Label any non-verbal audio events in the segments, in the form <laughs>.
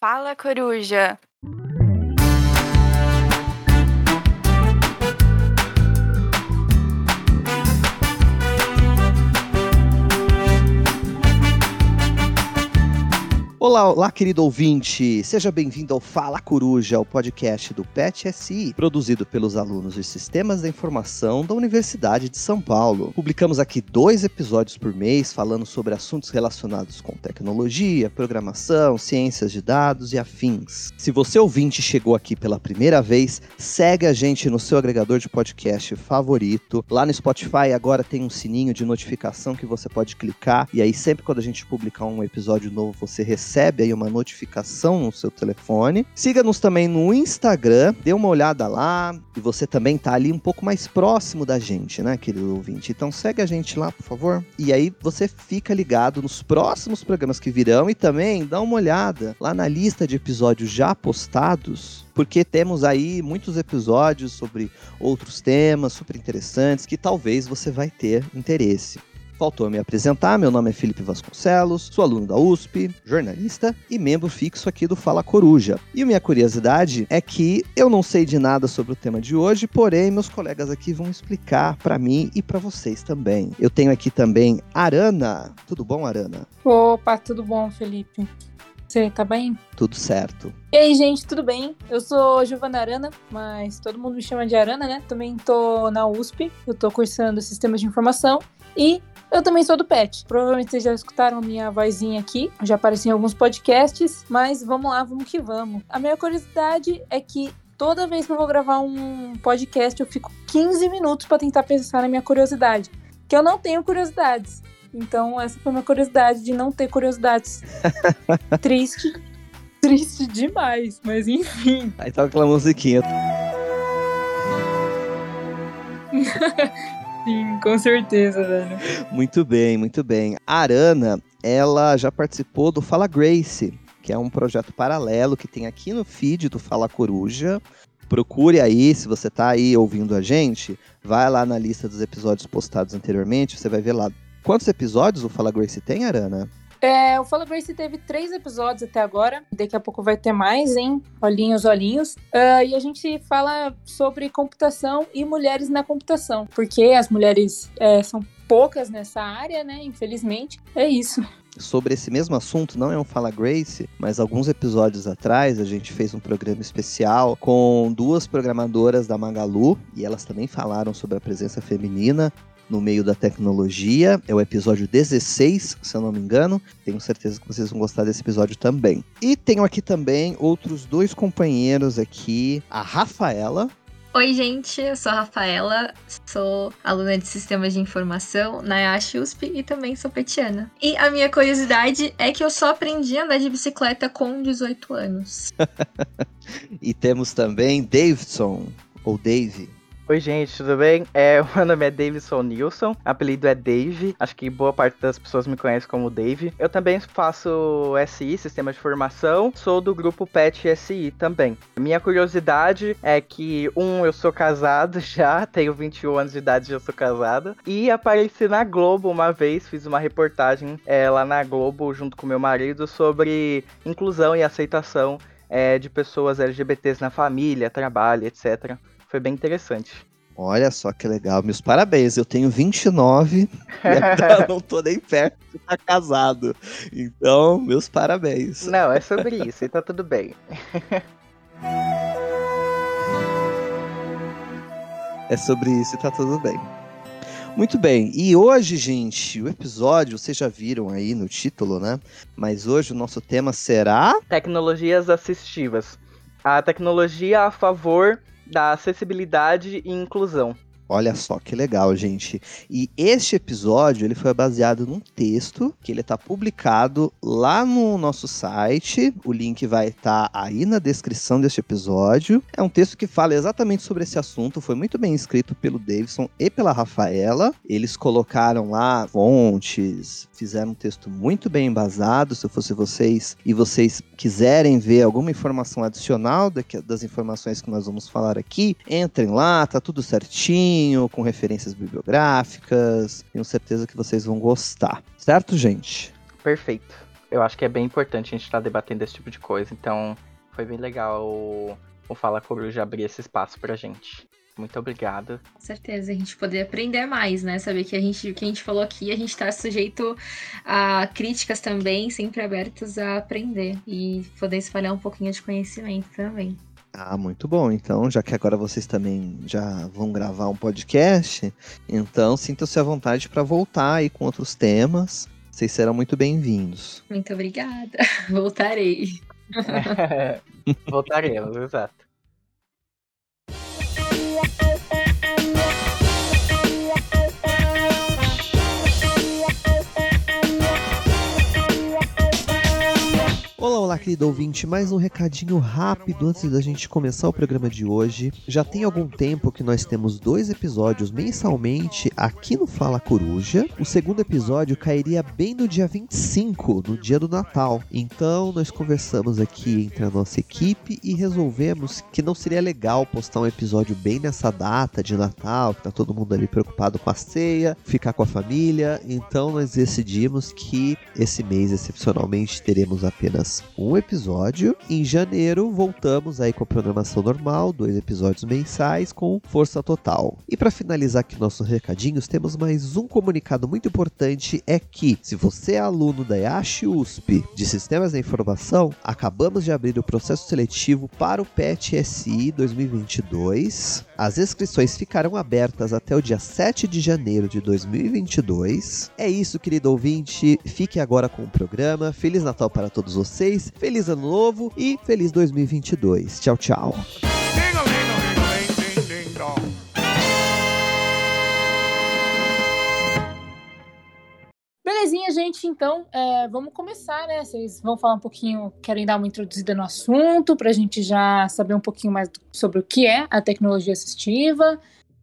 Fala, coruja! Olá, olá, querido ouvinte! Seja bem-vindo ao Fala Coruja, o podcast do PET SI, produzido pelos alunos de Sistemas da Informação da Universidade de São Paulo. Publicamos aqui dois episódios por mês falando sobre assuntos relacionados com tecnologia, programação, ciências de dados e afins. Se você ouvinte chegou aqui pela primeira vez, segue a gente no seu agregador de podcast favorito. Lá no Spotify agora tem um sininho de notificação que você pode clicar e aí sempre quando a gente publicar um episódio novo você recebe recebe aí uma notificação no seu telefone. Siga-nos também no Instagram, dê uma olhada lá e você também tá ali um pouco mais próximo da gente, né, querido ouvinte? Então segue a gente lá, por favor. E aí você fica ligado nos próximos programas que virão e também dá uma olhada lá na lista de episódios já postados porque temos aí muitos episódios sobre outros temas super interessantes que talvez você vai ter interesse. Faltou me apresentar, meu nome é Felipe Vasconcelos, sou aluno da USP, jornalista e membro fixo aqui do Fala Coruja. E minha curiosidade é que eu não sei de nada sobre o tema de hoje, porém meus colegas aqui vão explicar para mim e para vocês também. Eu tenho aqui também Arana. Tudo bom, Arana? Opa, tudo bom, Felipe? Você tá bem? Tudo certo. E aí, gente, tudo bem? Eu sou Giovana Arana, mas todo mundo me chama de Arana, né? Também tô na USP, eu tô cursando Sistemas de Informação e eu também sou do PET. Provavelmente vocês já escutaram minha vozinha aqui, já apareci em alguns podcasts, mas vamos lá, vamos que vamos. A minha curiosidade é que toda vez que eu vou gravar um podcast, eu fico 15 minutos para tentar pensar na minha curiosidade, que eu não tenho curiosidades. Então, essa foi uma curiosidade de não ter curiosidades. <laughs> triste, triste demais, mas enfim. Aí toca aquela musiquinha. <laughs> Sim, com certeza, velho. Muito bem, muito bem. A Arana, ela já participou do Fala Grace, que é um projeto paralelo que tem aqui no feed do Fala Coruja. Procure aí, se você tá aí ouvindo a gente, vai lá na lista dos episódios postados anteriormente, você vai ver lá. Quantos episódios o Fala Grace tem, Arana? É, o Fala Grace teve três episódios até agora. Daqui a pouco vai ter mais, hein? Olhinhos, olhinhos. Uh, e a gente fala sobre computação e mulheres na computação. Porque as mulheres é, são poucas nessa área, né? Infelizmente. É isso sobre esse mesmo assunto, não é um Fala Grace, mas alguns episódios atrás a gente fez um programa especial com duas programadoras da Magalu e elas também falaram sobre a presença feminina no meio da tecnologia. É o episódio 16, se eu não me engano. Tenho certeza que vocês vão gostar desse episódio também. E tenho aqui também outros dois companheiros aqui, a Rafaela. Oi, gente, eu sou a Rafaela, sou aluna de Sistemas de Informação na EASH USP e também sou petiana. E a minha curiosidade é que eu só aprendi a andar de bicicleta com 18 anos. <laughs> e temos também Davidson, ou Dave. Oi, gente, tudo bem? É, <laughs> meu nome é Davidson Nilson, apelido é Dave. Acho que boa parte das pessoas me conhecem como Dave. Eu também faço SI, Sistema de Formação, sou do grupo PET SI também. Minha curiosidade é que, um, eu sou casado <laughs> já, tenho 21 anos de idade já sou casado. E apareci na Globo uma vez, fiz uma reportagem é, lá na Globo junto com meu marido sobre inclusão e aceitação é, de pessoas LGBTs na família, trabalho, etc. Foi bem interessante. Olha só que legal, meus parabéns. Eu tenho 29 e <laughs> não tô nem perto de estar casado. Então, meus parabéns. Não, é sobre isso e tá tudo bem. é sobre isso e tá tudo bem. Muito bem, e hoje, gente, o episódio, vocês já viram aí no título, né? Mas hoje o nosso tema será. Tecnologias assistivas. A tecnologia a favor da acessibilidade e inclusão. Olha só que legal, gente. E este episódio ele foi baseado num texto que ele está publicado lá no nosso site. O link vai estar tá aí na descrição deste episódio. É um texto que fala exatamente sobre esse assunto. Foi muito bem escrito pelo Davidson e pela Rafaela. Eles colocaram lá fontes, fizeram um texto muito bem embasado. Se eu fosse vocês e vocês quiserem ver alguma informação adicional das informações que nós vamos falar aqui, entrem lá, tá tudo certinho com referências bibliográficas. Tenho certeza que vocês vão gostar. Certo, gente? Perfeito. Eu acho que é bem importante a gente estar tá debatendo esse tipo de coisa, então foi bem legal o, Fala Coruja abrir esse espaço pra gente. Muito obrigado. Com certeza, a gente poder aprender mais, né? Saber que a gente, o que a gente falou aqui, a gente está sujeito a críticas também, sempre abertos a aprender e poder espalhar um pouquinho de conhecimento também. Ah, muito bom. Então, já que agora vocês também já vão gravar um podcast, então sintam-se à vontade para voltar aí com outros temas. Vocês serão muito bem-vindos. Muito obrigada. <laughs> Voltarei. <laughs> Voltaremos, exato. Olá, olá, querido ouvinte. Mais um recadinho rápido antes da gente começar o programa de hoje. Já tem algum tempo que nós temos dois episódios mensalmente aqui no Fala Coruja. O segundo episódio cairia bem no dia 25, no dia do Natal. Então, nós conversamos aqui entre a nossa equipe e resolvemos que não seria legal postar um episódio bem nessa data de Natal, que tá todo mundo ali preocupado com a ceia, ficar com a família. Então, nós decidimos que esse mês, excepcionalmente, teremos apenas apenas um episódio. Em janeiro, voltamos aí com a programação normal, dois episódios mensais com força total. E para finalizar aqui nossos recadinhos, temos mais um comunicado muito importante: é que se você é aluno da IASH USP de Sistemas da Informação, acabamos de abrir o processo seletivo para o PET SI 2022. As inscrições ficarão abertas até o dia 7 de janeiro de 2022. É isso, querido ouvinte. Fique agora com o programa. Feliz Natal para todos vocês. Feliz Ano Novo e feliz 2022. Tchau, tchau. Belezinha, gente. Então, é, vamos começar, né? Vocês vão falar um pouquinho, querem dar uma introduzida no assunto, para a gente já saber um pouquinho mais sobre o que é a tecnologia assistiva,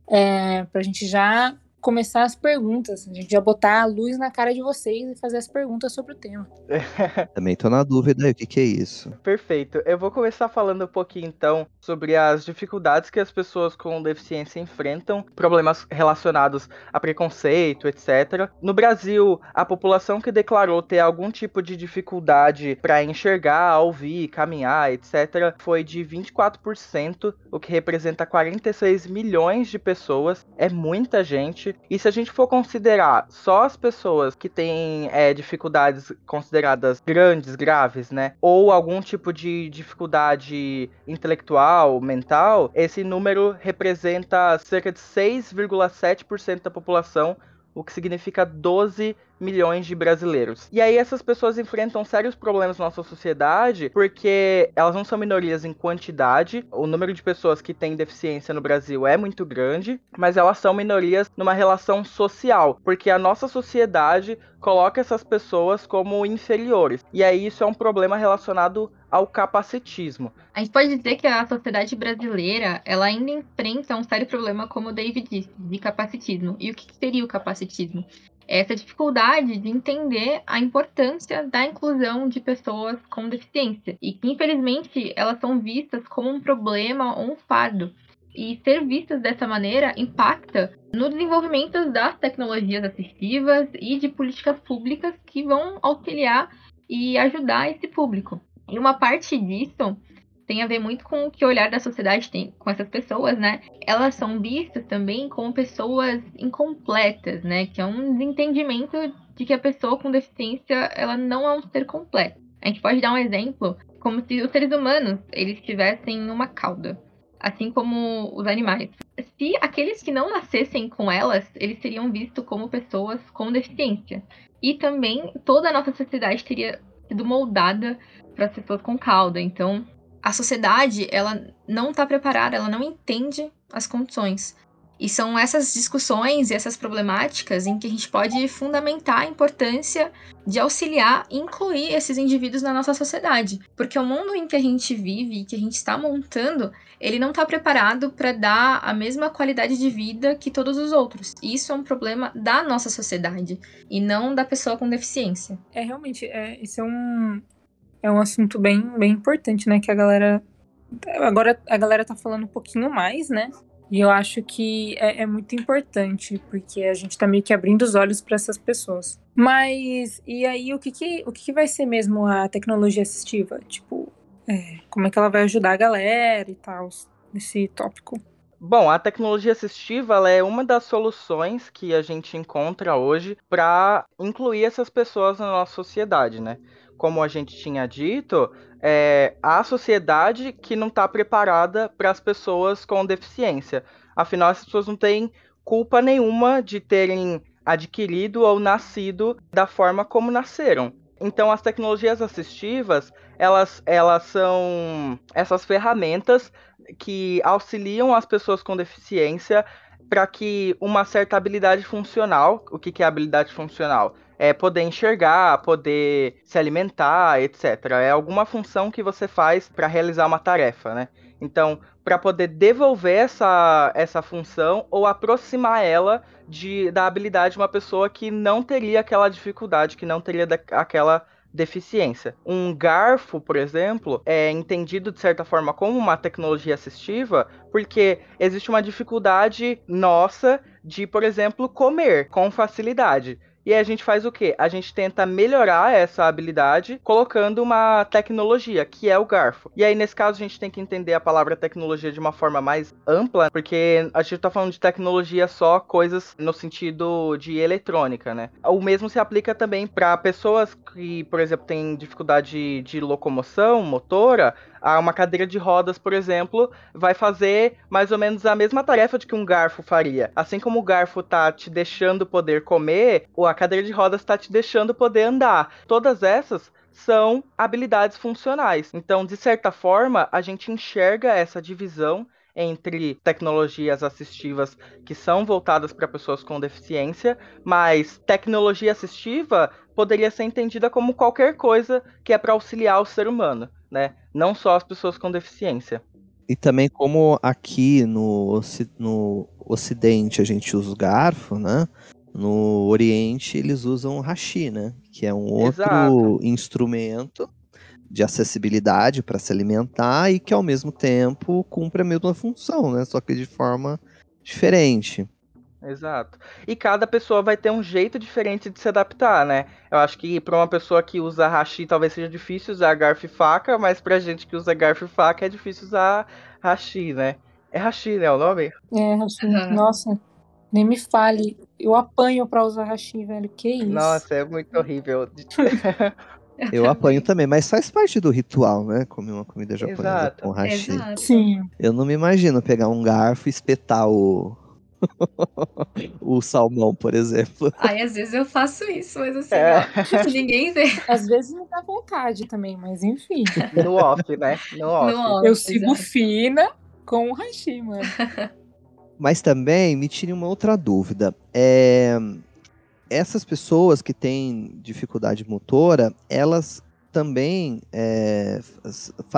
é, para a gente já começar as perguntas. A gente já botar a luz na cara de vocês e fazer as perguntas sobre o tema. <laughs> Também tô na dúvida aí, o que, que é isso? Perfeito. Eu vou começar falando um pouquinho então sobre as dificuldades que as pessoas com deficiência enfrentam, problemas relacionados a preconceito, etc. No Brasil, a população que declarou ter algum tipo de dificuldade para enxergar, ouvir, caminhar, etc., foi de 24%, o que representa 46 milhões de pessoas. É muita gente. E se a gente for considerar só as pessoas que têm é, dificuldades consideradas grandes, graves, né? Ou algum tipo de dificuldade intelectual, mental, esse número representa cerca de 6,7% da população, o que significa 12 milhões de brasileiros. E aí essas pessoas enfrentam sérios problemas na nossa sociedade porque elas não são minorias em quantidade, o número de pessoas que têm deficiência no Brasil é muito grande, mas elas são minorias numa relação social, porque a nossa sociedade coloca essas pessoas como inferiores. E aí isso é um problema relacionado ao capacitismo. A gente pode dizer que a sociedade brasileira, ela ainda enfrenta um sério problema, como o David disse, de capacitismo. E o que seria o capacitismo? Essa dificuldade de entender a importância da inclusão de pessoas com deficiência e que, infelizmente, elas são vistas como um problema ou um fardo. E ser vistas dessa maneira impacta no desenvolvimento das tecnologias assistivas e de políticas públicas que vão auxiliar e ajudar esse público. E uma parte disso tem a ver muito com o que o olhar da sociedade tem com essas pessoas, né? Elas são vistas também como pessoas incompletas, né? Que é um desentendimento de que a pessoa com deficiência ela não é um ser completo. A gente pode dar um exemplo como se os seres humanos eles tivessem uma cauda, assim como os animais. Se aqueles que não nascessem com elas, eles seriam vistos como pessoas com deficiência. E também toda a nossa sociedade teria sido moldada para pessoas com cauda. Então, a sociedade ela não está preparada, ela não entende as condições. E são essas discussões e essas problemáticas em que a gente pode fundamentar a importância de auxiliar e incluir esses indivíduos na nossa sociedade. Porque o mundo em que a gente vive e que a gente está montando, ele não está preparado para dar a mesma qualidade de vida que todos os outros. E isso é um problema da nossa sociedade e não da pessoa com deficiência. É realmente, é, isso é um, é um assunto bem, bem importante, né? Que a galera. Agora a galera tá falando um pouquinho mais, né? E eu acho que é, é muito importante, porque a gente tá meio que abrindo os olhos para essas pessoas. Mas, e aí, o que, que, o que, que vai ser mesmo a tecnologia assistiva? Tipo, é, como é que ela vai ajudar a galera e tal, nesse tópico? Bom, a tecnologia assistiva é uma das soluções que a gente encontra hoje para incluir essas pessoas na nossa sociedade, né? Como a gente tinha dito, é a sociedade que não está preparada para as pessoas com deficiência. Afinal, essas pessoas não têm culpa nenhuma de terem adquirido ou nascido da forma como nasceram. Então, as tecnologias assistivas, elas, elas são essas ferramentas que auxiliam as pessoas com deficiência para que uma certa habilidade funcional, o que, que é habilidade funcional? É poder enxergar, poder se alimentar, etc. É alguma função que você faz para realizar uma tarefa, né? Então, para poder devolver essa, essa função ou aproximar ela de, da habilidade de uma pessoa que não teria aquela dificuldade, que não teria da, aquela deficiência. Um garfo, por exemplo, é entendido de certa forma como uma tecnologia assistiva, porque existe uma dificuldade nossa de, por exemplo, comer com facilidade. E a gente faz o quê? A gente tenta melhorar essa habilidade colocando uma tecnologia, que é o garfo. E aí, nesse caso, a gente tem que entender a palavra tecnologia de uma forma mais ampla, porque a gente tá falando de tecnologia só coisas no sentido de eletrônica, né? O mesmo se aplica também para pessoas que, por exemplo, têm dificuldade de locomoção motora, uma cadeira de rodas, por exemplo, vai fazer mais ou menos a mesma tarefa de que um garfo faria. Assim como o garfo tá te deixando poder comer, a cadeira de rodas tá te deixando poder andar. Todas essas são habilidades funcionais. Então, de certa forma, a gente enxerga essa divisão entre tecnologias assistivas que são voltadas para pessoas com deficiência, mas tecnologia assistiva poderia ser entendida como qualquer coisa que é para auxiliar o ser humano né? Não só as pessoas com deficiência. E também como aqui no, no Ocidente a gente usa o garfo, né? No Oriente eles usam o hashi, né? Que é um outro Exato. instrumento de acessibilidade para se alimentar e que ao mesmo tempo cumpre a mesma função, né? Só que de forma diferente. Exato. E cada pessoa vai ter um jeito diferente de se adaptar, né? Eu acho que para uma pessoa que usa hashi talvez seja difícil usar garfo e faca, mas pra gente que usa garfo e faca é difícil usar hashi, né? É hashi, né, o nome? É, hashi. Uhum. Nossa, nem me fale. Eu apanho pra usar hashi, velho. Que isso? Nossa, é muito horrível. <laughs> Eu apanho também, mas faz parte do ritual, né? Comer uma comida japonesa Exato. com hashi. Exato. Sim. Eu não me imagino pegar um garfo e espetar o, <laughs> o salmão, por exemplo. Ai, às vezes eu faço isso, mas assim, é. ó, ninguém vê. Às vezes não dá vontade também, mas enfim. No off, né? No off. No off eu sigo exatamente. fina com o hashi, mano. <laughs> Mas também me tire uma outra dúvida. É... Essas pessoas que têm dificuldade motora, elas também, é...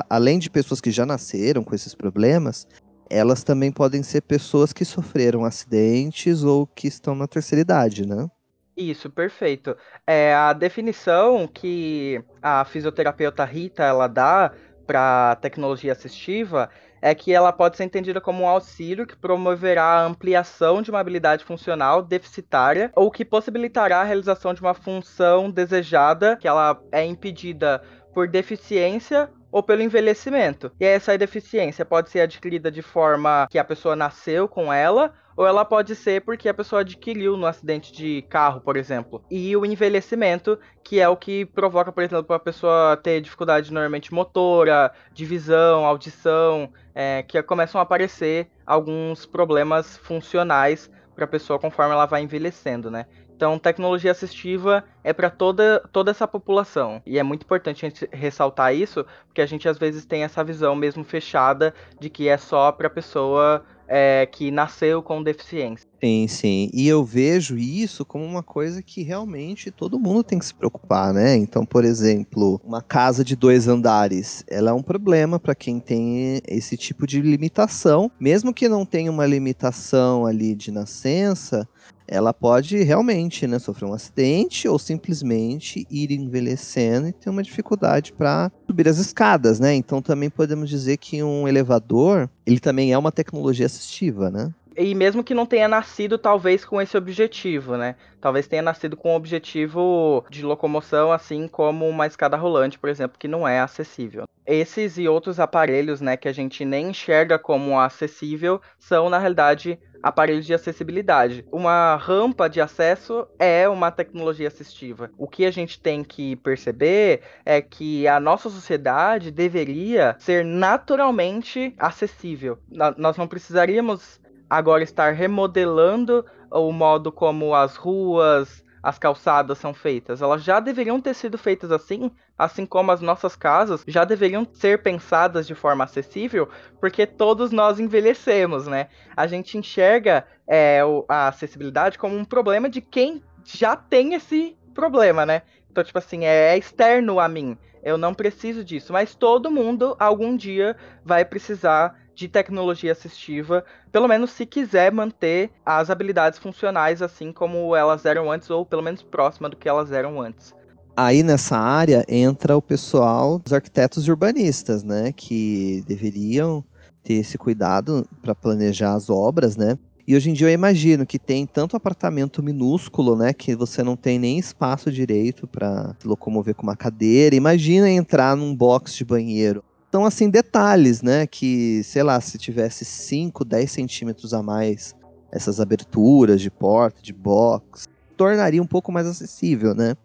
além de pessoas que já nasceram com esses problemas, elas também podem ser pessoas que sofreram acidentes ou que estão na terceira idade, né? Isso, perfeito. É a definição que a fisioterapeuta Rita ela dá para tecnologia assistiva é que ela pode ser entendida como um auxílio que promoverá a ampliação de uma habilidade funcional deficitária ou que possibilitará a realização de uma função desejada que ela é impedida por deficiência ou pelo envelhecimento. E essa deficiência pode ser adquirida de forma que a pessoa nasceu com ela, ou ela pode ser porque a pessoa adquiriu no acidente de carro, por exemplo. E o envelhecimento, que é o que provoca, por exemplo, a pessoa ter dificuldade normalmente motora, de visão, audição, é, que começam a aparecer alguns problemas funcionais para a pessoa conforme ela vai envelhecendo, né? Então, tecnologia assistiva é para toda, toda essa população. E é muito importante a gente ressaltar isso, porque a gente às vezes tem essa visão mesmo fechada de que é só para pessoa é, que nasceu com deficiência. Sim, sim. E eu vejo isso como uma coisa que realmente todo mundo tem que se preocupar, né? Então, por exemplo, uma casa de dois andares, ela é um problema para quem tem esse tipo de limitação, mesmo que não tenha uma limitação ali de nascença, ela pode realmente né, sofrer um acidente ou simplesmente ir envelhecendo e ter uma dificuldade para subir as escadas, né? Então também podemos dizer que um elevador, ele também é uma tecnologia assistiva, né? E mesmo que não tenha nascido talvez com esse objetivo, né? Talvez tenha nascido com o objetivo de locomoção, assim como uma escada rolante, por exemplo, que não é acessível. Esses e outros aparelhos, né, que a gente nem enxerga como acessível, são na realidade aparelhos de acessibilidade. Uma rampa de acesso é uma tecnologia assistiva. O que a gente tem que perceber é que a nossa sociedade deveria ser naturalmente acessível. Nós não precisaríamos agora estar remodelando o modo como as ruas, as calçadas são feitas. Elas já deveriam ter sido feitas assim, assim como as nossas casas já deveriam ser pensadas de forma acessível, porque todos nós envelhecemos, né? A gente enxerga é, a acessibilidade como um problema de quem já tem esse problema, né? Então, tipo assim, é externo a mim. Eu não preciso disso, mas todo mundo algum dia vai precisar de tecnologia assistiva, pelo menos se quiser manter as habilidades funcionais assim como elas eram antes, ou pelo menos próxima do que elas eram antes. Aí nessa área entra o pessoal dos arquitetos e urbanistas, né, que deveriam ter esse cuidado para planejar as obras, né? E hoje em dia eu imagino que tem tanto apartamento minúsculo, né, que você não tem nem espaço direito para se locomover com uma cadeira. Imagina entrar num box de banheiro são assim detalhes, né? Que, sei lá, se tivesse 5, 10 centímetros a mais essas aberturas de porta, de box, tornaria um pouco mais acessível, né?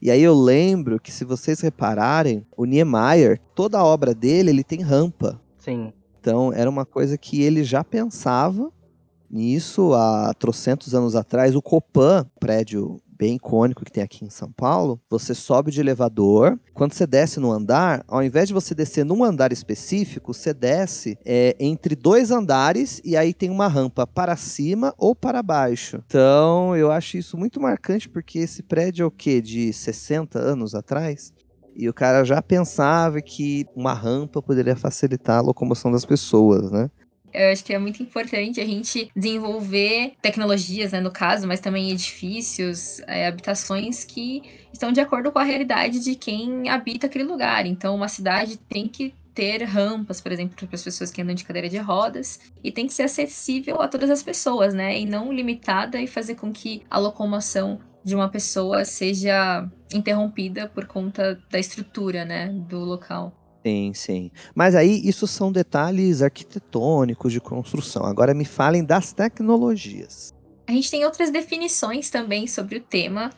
E aí eu lembro que se vocês repararem, o Niemeyer, toda a obra dele, ele tem rampa. Sim. Então era uma coisa que ele já pensava nisso há trocentos anos atrás. O Copan, prédio bem icônico que tem aqui em São Paulo, você sobe de elevador. Quando você desce no andar, ao invés de você descer num andar específico, você desce é, entre dois andares e aí tem uma rampa para cima ou para baixo. Então, eu acho isso muito marcante porque esse prédio é o quê? De 60 anos atrás? E o cara já pensava que uma rampa poderia facilitar a locomoção das pessoas, né? Eu acho que é muito importante a gente desenvolver tecnologias, né, no caso, mas também edifícios, é, habitações que estão de acordo com a realidade de quem habita aquele lugar. Então, uma cidade tem que ter rampas, por exemplo, para as pessoas que andam de cadeira de rodas, e tem que ser acessível a todas as pessoas, né? E não limitada e fazer com que a locomoção de uma pessoa seja interrompida por conta da estrutura, né, do local. Sim, sim. Mas aí isso são detalhes arquitetônicos de construção. Agora me falem das tecnologias. A gente tem outras definições também sobre o tema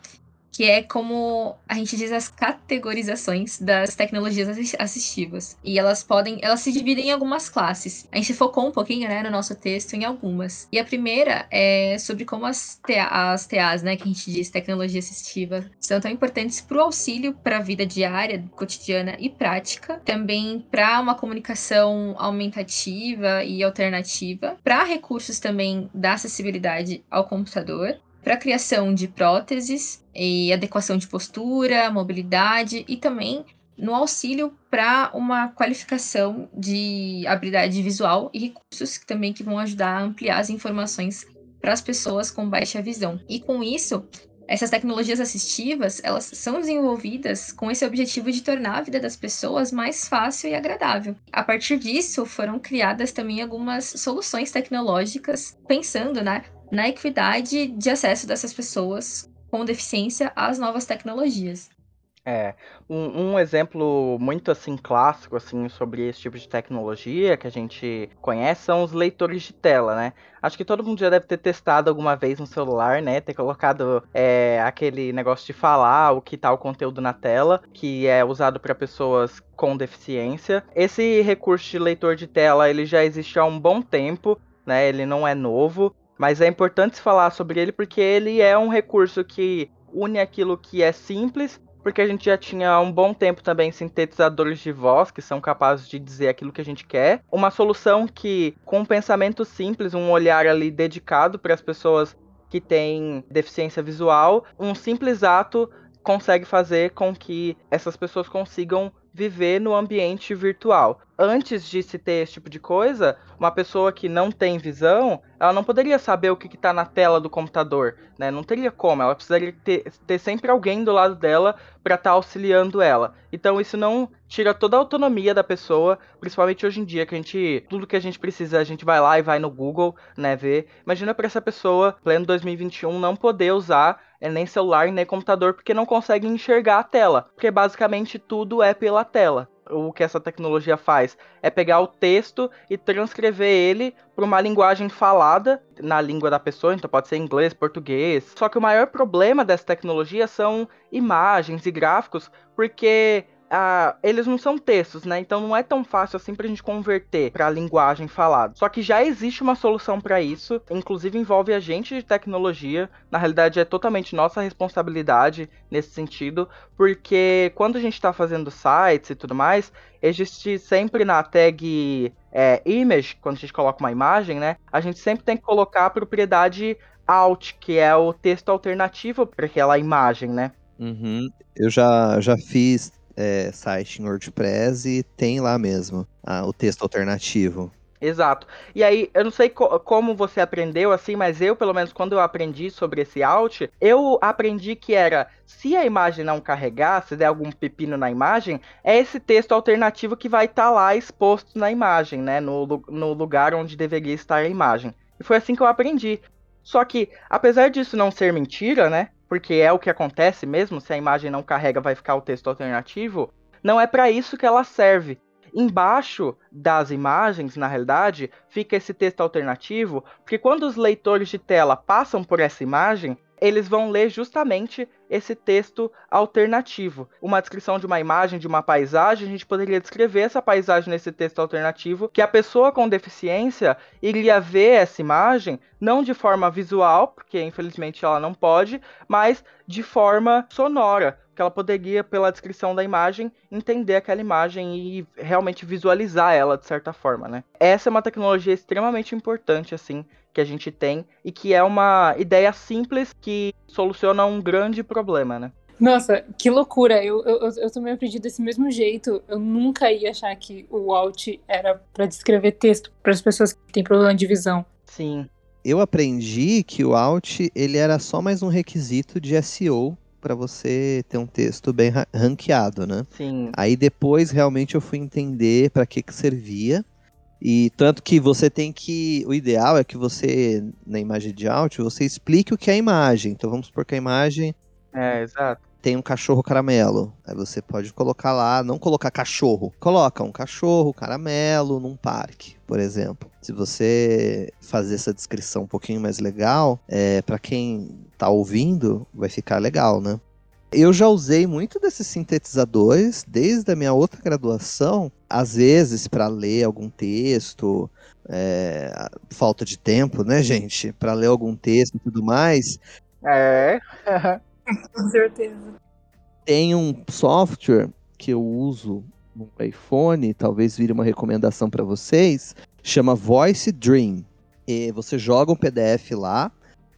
que é como a gente diz as categorizações das tecnologias assistivas. E elas podem, elas se dividem em algumas classes. A gente focou um pouquinho, né, no nosso texto em algumas. E a primeira é sobre como as, TA, as TAs, né, que a gente diz tecnologia assistiva, são tão importantes para o auxílio para a vida diária, cotidiana e prática, também para uma comunicação aumentativa e alternativa, para recursos também da acessibilidade ao computador para a criação de próteses e adequação de postura, mobilidade e também no auxílio para uma qualificação de habilidade visual e recursos também que vão ajudar a ampliar as informações para as pessoas com baixa visão. E com isso, essas tecnologias assistivas, elas são desenvolvidas com esse objetivo de tornar a vida das pessoas mais fácil e agradável. A partir disso, foram criadas também algumas soluções tecnológicas pensando, né, na equidade de acesso dessas pessoas com deficiência às novas tecnologias. É, um, um, exemplo muito assim clássico assim sobre esse tipo de tecnologia que a gente conhece são os leitores de tela, né? Acho que todo mundo já deve ter testado alguma vez no celular, né? Ter colocado é, aquele negócio de falar o que tá o conteúdo na tela, que é usado para pessoas com deficiência. Esse recurso de leitor de tela ele já existe há um bom tempo, né? Ele não é novo. Mas é importante falar sobre ele porque ele é um recurso que une aquilo que é simples, porque a gente já tinha há um bom tempo também sintetizadores de voz que são capazes de dizer aquilo que a gente quer. Uma solução que, com um pensamento simples, um olhar ali dedicado para as pessoas que têm deficiência visual, um simples ato consegue fazer com que essas pessoas consigam viver no ambiente virtual. Antes de se ter esse tipo de coisa, uma pessoa que não tem visão, ela não poderia saber o que está na tela do computador, né? Não teria como, ela precisaria ter, ter sempre alguém do lado dela para estar tá auxiliando ela. Então isso não tira toda a autonomia da pessoa, principalmente hoje em dia que a gente tudo que a gente precisa, a gente vai lá e vai no Google, né, ver. Imagina para essa pessoa, pleno 2021, não poder usar é nem celular nem computador porque não consegue enxergar a tela, porque basicamente tudo é pela tela. O que essa tecnologia faz é pegar o texto e transcrever ele para uma linguagem falada na língua da pessoa, então pode ser inglês, português. Só que o maior problema dessa tecnologia são imagens e gráficos, porque ah, eles não são textos, né? Então não é tão fácil assim pra gente converter pra linguagem falada. Só que já existe uma solução para isso, inclusive envolve a gente de tecnologia. Na realidade, é totalmente nossa responsabilidade nesse sentido, porque quando a gente está fazendo sites e tudo mais, existe sempre na tag é, image, quando a gente coloca uma imagem, né? A gente sempre tem que colocar a propriedade alt, que é o texto alternativo para aquela imagem, né? Uhum. Eu já, já fiz é, site em WordPress e tem lá mesmo ah, o texto alternativo. Exato. E aí, eu não sei co como você aprendeu assim, mas eu, pelo menos, quando eu aprendi sobre esse alt, eu aprendi que era se a imagem não carregar, se der algum pepino na imagem, é esse texto alternativo que vai estar tá lá exposto na imagem, né? No, no lugar onde deveria estar a imagem. E foi assim que eu aprendi. Só que, apesar disso não ser mentira, né? Porque é o que acontece mesmo, se a imagem não carrega, vai ficar o texto alternativo, não é para isso que ela serve. Embaixo das imagens, na realidade, fica esse texto alternativo, porque quando os leitores de tela passam por essa imagem, eles vão ler justamente esse texto alternativo. Uma descrição de uma imagem, de uma paisagem, a gente poderia descrever essa paisagem nesse texto alternativo, que a pessoa com deficiência iria ver essa imagem não de forma visual, porque infelizmente ela não pode, mas de forma sonora, que ela poderia, pela descrição da imagem, entender aquela imagem e realmente visualizar ela de certa forma, né? Essa é uma tecnologia extremamente importante, assim, que a gente tem e que é uma ideia simples que soluciona um grande problema, né? Nossa, que loucura! Eu, eu, eu também aprendi desse mesmo jeito. Eu nunca ia achar que o Alt era para descrever texto para as pessoas que têm problema de visão. Sim. Eu aprendi que o Alt ele era só mais um requisito de SEO para você ter um texto bem ranqueado, né? Sim. Aí depois realmente eu fui entender para que que servia. E tanto que você tem que. O ideal é que você, na imagem de áudio, você explique o que é a imagem. Então vamos supor que a imagem. É, exato. Tem um cachorro caramelo. Aí você pode colocar lá, não colocar cachorro. Coloca um cachorro caramelo num parque, por exemplo. Se você fazer essa descrição um pouquinho mais legal, é, para quem tá ouvindo, vai ficar legal, né? Eu já usei muito desses sintetizadores desde a minha outra graduação, às vezes para ler algum texto, é, falta de tempo, né, gente, para ler algum texto e tudo mais. É. <laughs> Com certeza. Tem um software que eu uso no iPhone, talvez vire uma recomendação para vocês, chama Voice Dream. E você joga um PDF lá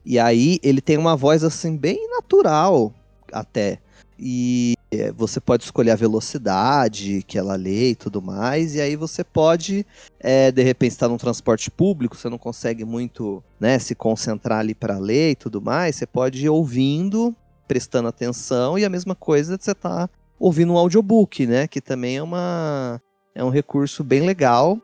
e aí ele tem uma voz assim bem natural, até. E você pode escolher a velocidade que ela lê e tudo mais, e aí você pode, é, de repente, estar tá num transporte público, você não consegue muito né, se concentrar ali para ler e tudo mais, você pode ir ouvindo, prestando atenção, e a mesma coisa você tá ouvindo um audiobook, né? Que também é, uma, é um recurso bem legal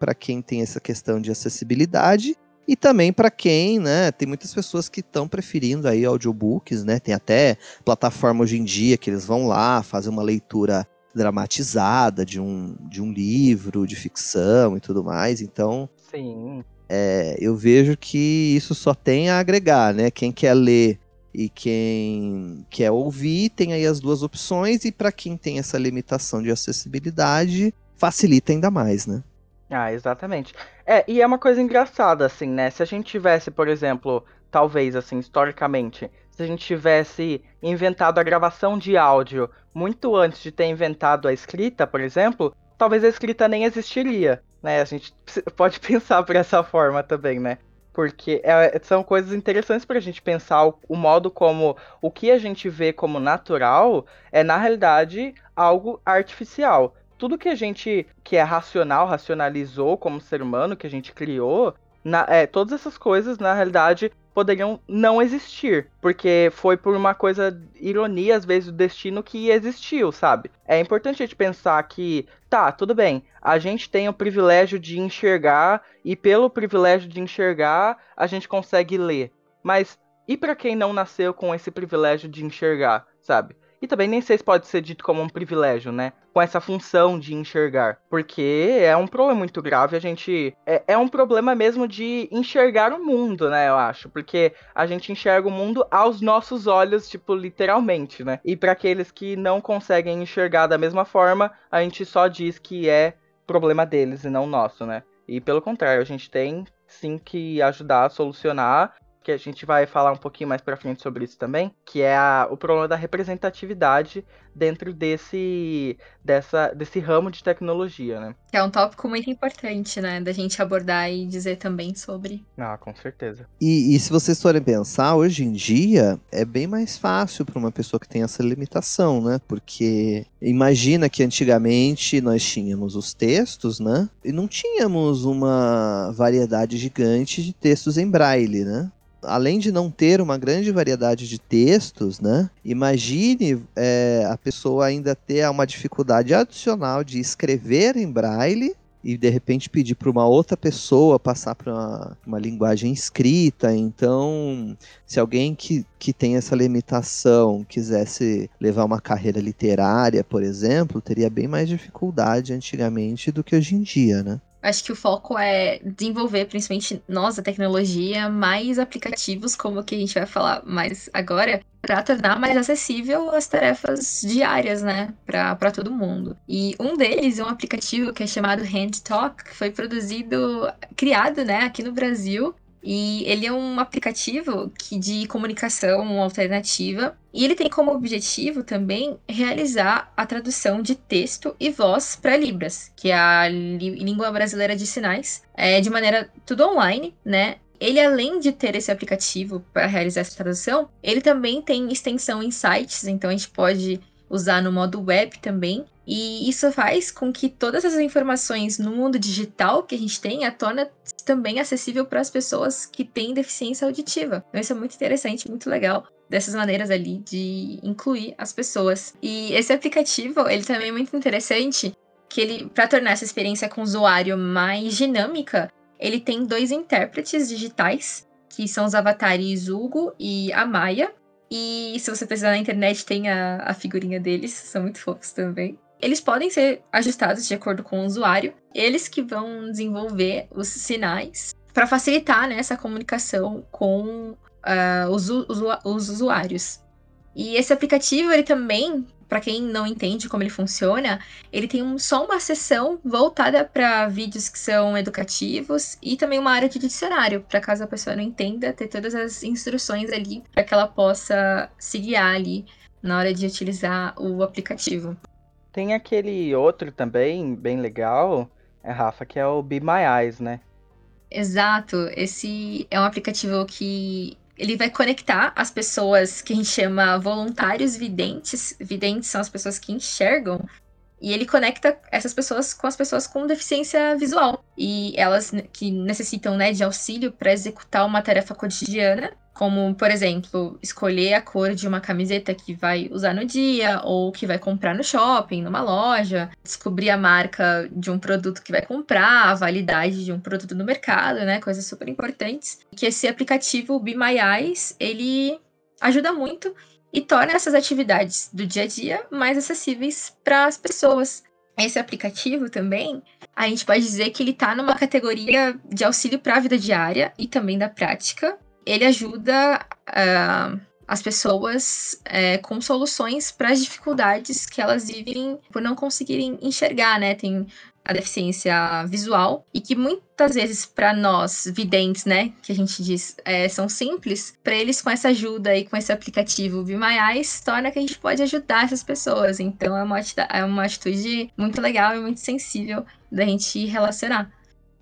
para quem tem essa questão de acessibilidade e também para quem, né, tem muitas pessoas que estão preferindo aí audiobooks, né? Tem até plataforma hoje em dia que eles vão lá fazer uma leitura dramatizada de um, de um livro de ficção e tudo mais. Então, sim. É, eu vejo que isso só tem a agregar, né? Quem quer ler e quem quer ouvir tem aí as duas opções e para quem tem essa limitação de acessibilidade facilita ainda mais, né? Ah, exatamente. É, e é uma coisa engraçada, assim, né? Se a gente tivesse, por exemplo, talvez, assim, historicamente, se a gente tivesse inventado a gravação de áudio muito antes de ter inventado a escrita, por exemplo, talvez a escrita nem existiria, né? A gente <laughs> pode pensar por essa forma também, né? Porque é, são coisas interessantes para a gente pensar o, o, modo como o que a gente vê como natural é, na realidade, algo artificial. Tudo que a gente, que é racional, racionalizou como ser humano, que a gente criou, na, é, todas essas coisas, na realidade, poderiam não existir, porque foi por uma coisa ironia às vezes do destino que existiu, sabe? É importante a gente pensar que, tá, tudo bem, a gente tem o privilégio de enxergar e pelo privilégio de enxergar, a gente consegue ler. Mas e para quem não nasceu com esse privilégio de enxergar, sabe? E também nem sei se pode ser dito como um privilégio, né? Com essa função de enxergar. Porque é um problema muito grave. A gente. É, é um problema mesmo de enxergar o mundo, né? Eu acho. Porque a gente enxerga o mundo aos nossos olhos, tipo, literalmente, né? E para aqueles que não conseguem enxergar da mesma forma, a gente só diz que é problema deles e não nosso, né? E pelo contrário, a gente tem sim que ajudar a solucionar que a gente vai falar um pouquinho mais para frente sobre isso também, que é a, o problema da representatividade dentro desse, dessa, desse ramo de tecnologia, né? Que é um tópico muito importante, né, da gente abordar e dizer também sobre. Ah, com certeza. E, e se vocês forem pensar, hoje em dia é bem mais fácil para uma pessoa que tem essa limitação, né? Porque imagina que antigamente nós tínhamos os textos, né? E não tínhamos uma variedade gigante de textos em braille, né? Além de não ter uma grande variedade de textos, né? Imagine é, a pessoa ainda ter uma dificuldade adicional de escrever em braille e de repente pedir para uma outra pessoa passar para uma, uma, linguagem escrita. Então, se alguém que, que tem essa limitação quisesse levar uma carreira literária, por exemplo, teria bem mais dificuldade antigamente do que hoje em dia, né? Acho que o foco é desenvolver, principalmente nós, a tecnologia, mais aplicativos, como que a gente vai falar mais agora, para tornar mais acessível as tarefas diárias, né, para todo mundo. E um deles é um aplicativo que é chamado Hand Talk, que foi produzido, criado, né, aqui no Brasil e ele é um aplicativo que de comunicação alternativa. E ele tem como objetivo também realizar a tradução de texto e voz para Libras, que é a língua brasileira de sinais, é, de maneira tudo online, né? Ele, além de ter esse aplicativo para realizar essa tradução, ele também tem extensão em sites, então a gente pode usar no modo web também. E isso faz com que todas as informações no mundo digital que a gente tem a torna também acessível para as pessoas que têm deficiência auditiva. Então isso é muito interessante, muito legal dessas maneiras ali de incluir as pessoas. E esse aplicativo, ele também é muito interessante, que ele para tornar essa experiência com o usuário mais dinâmica, ele tem dois intérpretes digitais, que são os avatares Hugo e a Maia. E se você precisar na internet, tem a, a figurinha deles, são muito fofos também. Eles podem ser ajustados de acordo com o usuário, eles que vão desenvolver os sinais para facilitar né, essa comunicação com uh, os, os, os usuários. E esse aplicativo, ele também, para quem não entende como ele funciona, ele tem um, só uma seção voltada para vídeos que são educativos e também uma área de dicionário, para caso a pessoa não entenda, ter todas as instruções ali para que ela possa se guiar ali na hora de utilizar o aplicativo. Tem aquele outro também, bem legal, é, Rafa, que é o Be My Eyes, né? Exato. Esse é um aplicativo que ele vai conectar as pessoas que a gente chama voluntários videntes. Videntes são as pessoas que enxergam. E ele conecta essas pessoas com as pessoas com deficiência visual. E elas que necessitam né, de auxílio para executar uma tarefa cotidiana como, por exemplo, escolher a cor de uma camiseta que vai usar no dia ou que vai comprar no shopping, numa loja, descobrir a marca de um produto que vai comprar, a validade de um produto no mercado, né? Coisas super importantes. Que esse aplicativo Be My Eyes, ele ajuda muito e torna essas atividades do dia a dia mais acessíveis para as pessoas. Esse aplicativo também, a gente pode dizer que ele está numa categoria de auxílio para a vida diária e também da prática, ele ajuda uh, as pessoas uh, com soluções para as dificuldades que elas vivem por não conseguirem enxergar, né? Tem a deficiência visual e que muitas vezes para nós videntes, né, que a gente diz, é, são simples, para eles com essa ajuda e com esse aplicativo Be My Eyes, torna que a gente pode ajudar essas pessoas. Então é uma, é uma atitude muito legal e muito sensível da gente relacionar.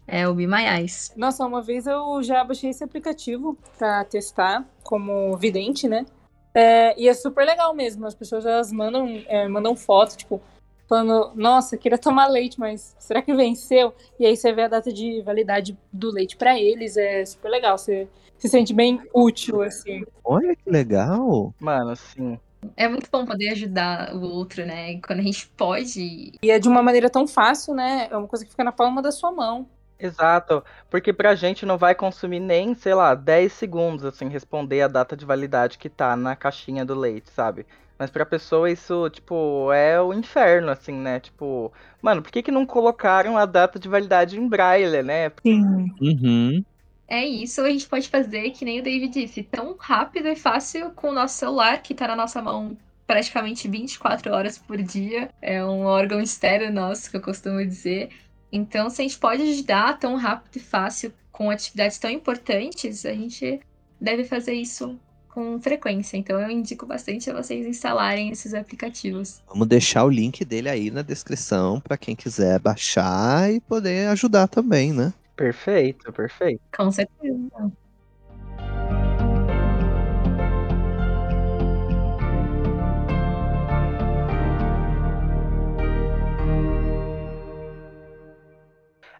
É o Be My Eyes. Nossa, uma vez eu já baixei esse aplicativo para testar como vidente, né? É, e é super legal mesmo. As pessoas elas mandam, é, mandam foto, tipo, falando, nossa, queria tomar leite, mas será que venceu? E aí você vê a data de validade do leite para eles, é super legal, você se sente bem útil, assim. Olha que legal! Mano, sim. É muito bom poder ajudar o outro, né? Quando a gente pode. E é de uma maneira tão fácil, né? É uma coisa que fica na palma da sua mão. Exato, porque pra gente não vai consumir nem, sei lá, 10 segundos, assim, responder a data de validade que tá na caixinha do leite, sabe? Mas pra pessoa isso, tipo, é o inferno, assim, né? Tipo, mano, por que que não colocaram a data de validade em braille, né? Sim. Uhum. É isso, a gente pode fazer, que nem o David disse, tão rápido e fácil com o nosso celular, que tá na nossa mão praticamente 24 horas por dia. É um órgão estéreo nosso, que eu costumo dizer. Então, se a gente pode ajudar tão rápido e fácil com atividades tão importantes, a gente deve fazer isso com frequência. Então eu indico bastante a vocês instalarem esses aplicativos. Vamos deixar o link dele aí na descrição para quem quiser baixar e poder ajudar também, né? Perfeito, perfeito. Com certeza.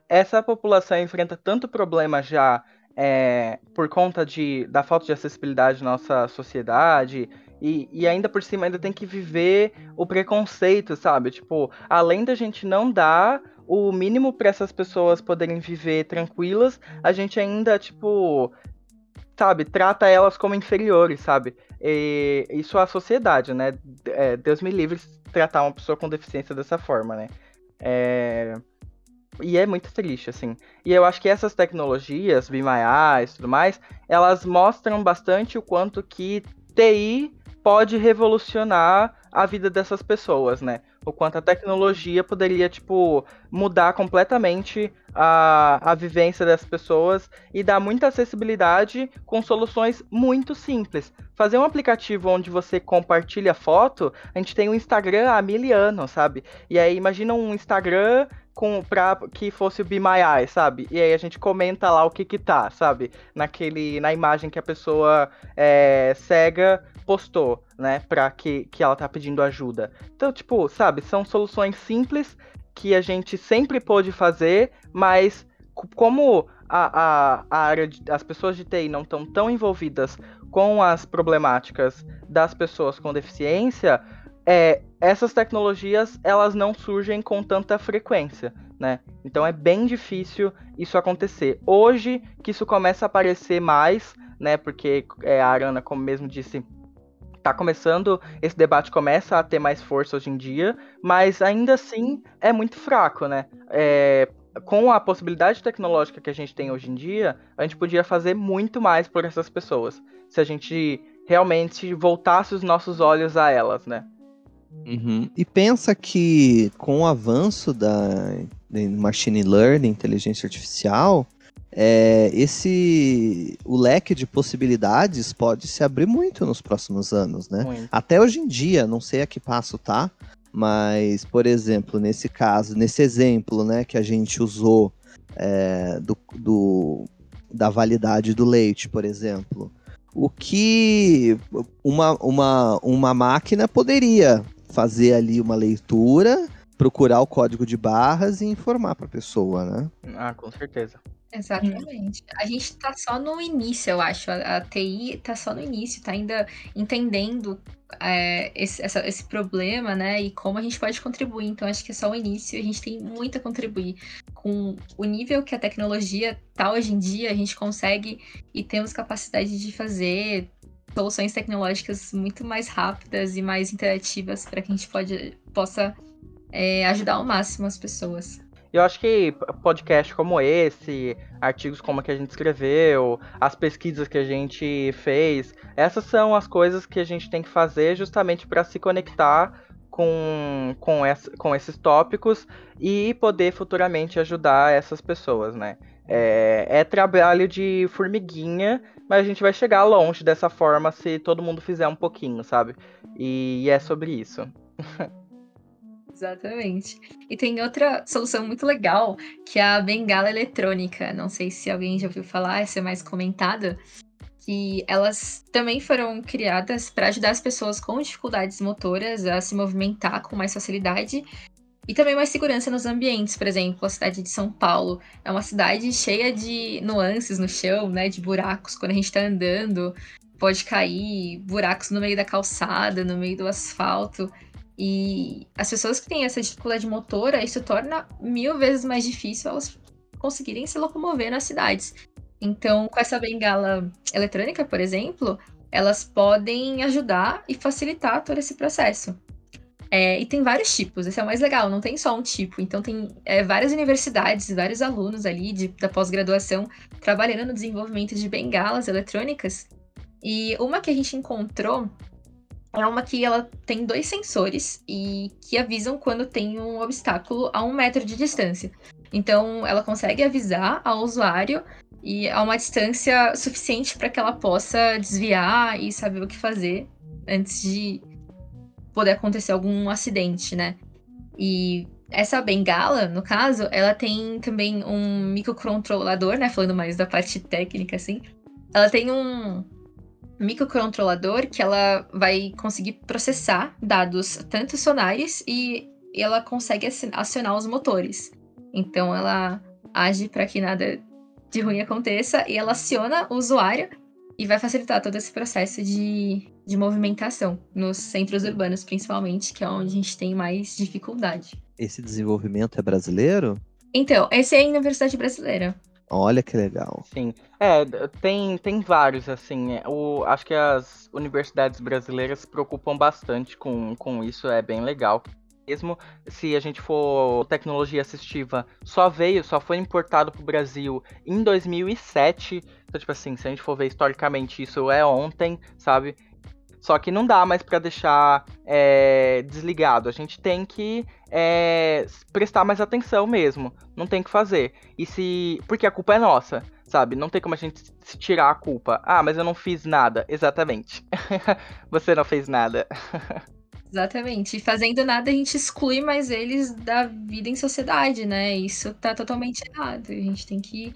Essa população enfrenta tanto problema já é, por conta de, da falta de acessibilidade na nossa sociedade. E, e ainda por cima ainda tem que viver o preconceito, sabe? Tipo, além da gente não dar o mínimo para essas pessoas poderem viver tranquilas, a gente ainda, tipo, sabe, trata elas como inferiores, sabe? E isso é a sociedade, né? É, Deus me livre tratar uma pessoa com deficiência dessa forma, né? É... E é muito triste, assim. E eu acho que essas tecnologias, Eyes e tudo mais, elas mostram bastante o quanto que TI pode revolucionar a vida dessas pessoas, né? O quanto a tecnologia poderia, tipo, mudar completamente a, a vivência das pessoas e dar muita acessibilidade com soluções muito simples. Fazer um aplicativo onde você compartilha foto, a gente tem um Instagram há mil anos, sabe? E aí imagina um Instagram com pra que fosse o Be My Eye, sabe? E aí a gente comenta lá o que que tá, sabe? Naquele, na imagem que a pessoa é, cega postou, né? Pra que, que ela tá pedindo ajuda. Então, tipo, sabe? São soluções simples que a gente sempre pôde fazer, mas como a, a, a área de, as pessoas de TI não estão tão envolvidas com as problemáticas das pessoas com deficiência, é, essas tecnologias elas não surgem com tanta frequência, né? Então é bem difícil isso acontecer. Hoje que isso começa a aparecer mais, né? Porque é, a Arana, como mesmo disse, tá começando, esse debate começa a ter mais força hoje em dia, mas ainda assim é muito fraco, né? É, com a possibilidade tecnológica que a gente tem hoje em dia, a gente podia fazer muito mais por essas pessoas, se a gente realmente voltasse os nossos olhos a elas, né? Uhum. E pensa que com o avanço da machine learning, inteligência artificial, é, esse o leque de possibilidades pode se abrir muito nos próximos anos, né? Muito. Até hoje em dia, não sei a que passo tá, mas por exemplo, nesse caso, nesse exemplo, né, que a gente usou é, do, do, da validade do leite, por exemplo, o que uma, uma, uma máquina poderia fazer ali uma leitura, procurar o código de barras e informar para a pessoa, né? Ah, com certeza. Exatamente. A gente tá só no início, eu acho. A, a TI tá só no início, tá ainda entendendo é, esse, essa, esse problema, né? E como a gente pode contribuir. Então, acho que é só o início. A gente tem muito a contribuir. Com o nível que a tecnologia tá hoje em dia, a gente consegue e temos capacidade de fazer soluções tecnológicas muito mais rápidas e mais interativas para que a gente pode, possa é, ajudar ao máximo as pessoas. Eu acho que podcast como esse, artigos como a que a gente escreveu, as pesquisas que a gente fez, essas são as coisas que a gente tem que fazer justamente para se conectar com, com, essa, com esses tópicos e poder futuramente ajudar essas pessoas, né? É, é, trabalho de formiguinha, mas a gente vai chegar longe dessa forma se todo mundo fizer um pouquinho, sabe? E, e é sobre isso. <laughs> Exatamente. E tem outra solução muito legal, que é a bengala eletrônica. Não sei se alguém já ouviu falar, essa é mais comentada. Que elas também foram criadas para ajudar as pessoas com dificuldades motoras a se movimentar com mais facilidade e também mais segurança nos ambientes, por exemplo, a cidade de São Paulo é uma cidade cheia de nuances no chão, né? De buracos quando a gente está andando, pode cair, buracos no meio da calçada, no meio do asfalto. E as pessoas que têm essa dificuldade motora, isso torna mil vezes mais difícil elas conseguirem se locomover nas cidades. Então, com essa bengala eletrônica, por exemplo, elas podem ajudar e facilitar todo esse processo. É, e tem vários tipos, esse é o mais legal, não tem só um tipo. Então tem é, várias universidades, vários alunos ali de, da pós-graduação trabalhando no desenvolvimento de bengalas eletrônicas. E uma que a gente encontrou é uma que ela tem dois sensores e que avisam quando tem um obstáculo a um metro de distância. Então ela consegue avisar ao usuário e a uma distância suficiente para que ela possa desviar e saber o que fazer antes de poder acontecer algum acidente, né? E essa bengala, no caso, ela tem também um microcontrolador, né? Falando mais da parte técnica, assim. Ela tem um microcontrolador que ela vai conseguir processar dados tanto sonares e ela consegue acionar os motores. Então ela age para que nada de ruim aconteça e ela aciona o usuário e vai facilitar todo esse processo de, de movimentação nos centros urbanos, principalmente, que é onde a gente tem mais dificuldade. Esse desenvolvimento é brasileiro? Então, esse é a Universidade Brasileira. Olha que legal. Sim. É, tem, tem vários, assim. É, o, acho que as universidades brasileiras se preocupam bastante com, com isso, é bem legal mesmo se a gente for tecnologia assistiva, só veio, só foi importado para o Brasil em 2007. Então, tipo assim, se a gente for ver historicamente, isso é ontem, sabe? Só que não dá mais para deixar é, desligado. A gente tem que é, prestar mais atenção mesmo. Não tem que fazer. E se. Porque a culpa é nossa, sabe? Não tem como a gente tirar a culpa. Ah, mas eu não fiz nada. Exatamente. <laughs> Você não fez nada. Exatamente. E fazendo nada, a gente exclui mais eles da vida em sociedade, né? Isso tá totalmente errado. A gente tem que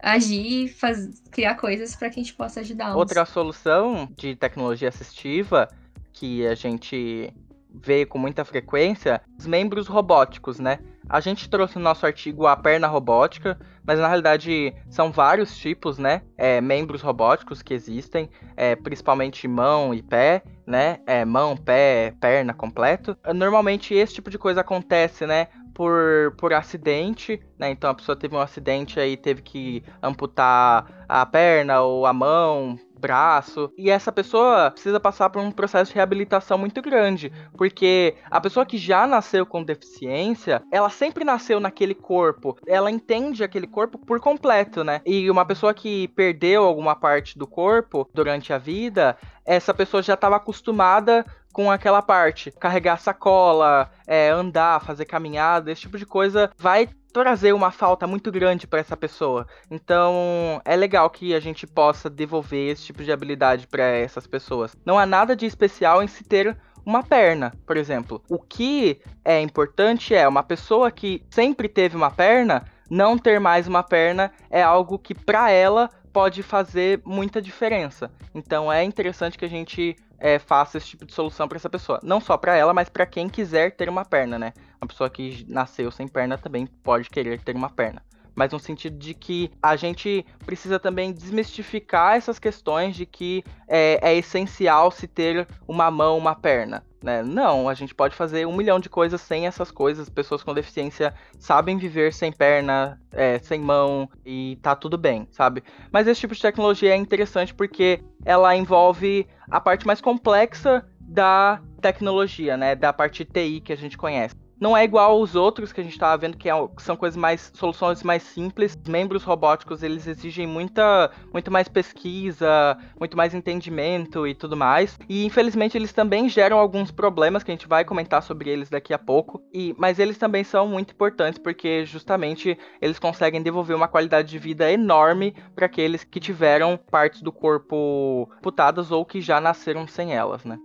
agir, faz... criar coisas para que a gente possa ajudar. Outra solução de tecnologia assistiva que a gente vê com muita frequência, os membros robóticos, né? A gente trouxe no nosso artigo a perna robótica, mas na realidade são vários tipos, né? É, membros robóticos que existem, é, principalmente mão e pé, né? É, mão, pé, perna completo. Normalmente esse tipo de coisa acontece, né? Por, por acidente, né? Então a pessoa teve um acidente aí, teve que amputar a perna ou a mão, braço. E essa pessoa precisa passar por um processo de reabilitação muito grande, porque a pessoa que já nasceu com deficiência, ela sempre nasceu naquele corpo, ela entende aquele corpo por completo, né? E uma pessoa que perdeu alguma parte do corpo durante a vida, essa pessoa já estava acostumada com aquela parte. Carregar sacola, é, andar, fazer caminhada, esse tipo de coisa vai trazer uma falta muito grande para essa pessoa. Então, é legal que a gente possa devolver esse tipo de habilidade para essas pessoas. Não há nada de especial em se ter uma perna, por exemplo. O que é importante é uma pessoa que sempre teve uma perna, não ter mais uma perna é algo que para ela pode fazer muita diferença. Então é interessante que a gente é, faça esse tipo de solução para essa pessoa. Não só para ela, mas para quem quiser ter uma perna, né? Uma pessoa que nasceu sem perna também pode querer ter uma perna. Mas no sentido de que a gente precisa também desmistificar essas questões de que é, é essencial se ter uma mão, uma perna. Né? Não, a gente pode fazer um milhão de coisas sem essas coisas. Pessoas com deficiência sabem viver sem perna, é, sem mão e tá tudo bem, sabe? Mas esse tipo de tecnologia é interessante porque ela envolve a parte mais complexa da tecnologia, né? Da parte TI que a gente conhece. Não é igual aos outros que a gente estava vendo, que, é, que, são coisas mais. soluções mais simples. Membros robóticos, eles exigem muita, muito mais pesquisa, muito mais entendimento e tudo mais. E infelizmente eles também geram alguns problemas que a gente vai comentar sobre eles daqui a pouco. E, mas eles também são muito importantes porque justamente eles conseguem devolver uma qualidade de vida enorme para aqueles que tiveram partes do corpo putadas ou que já nasceram sem elas, né?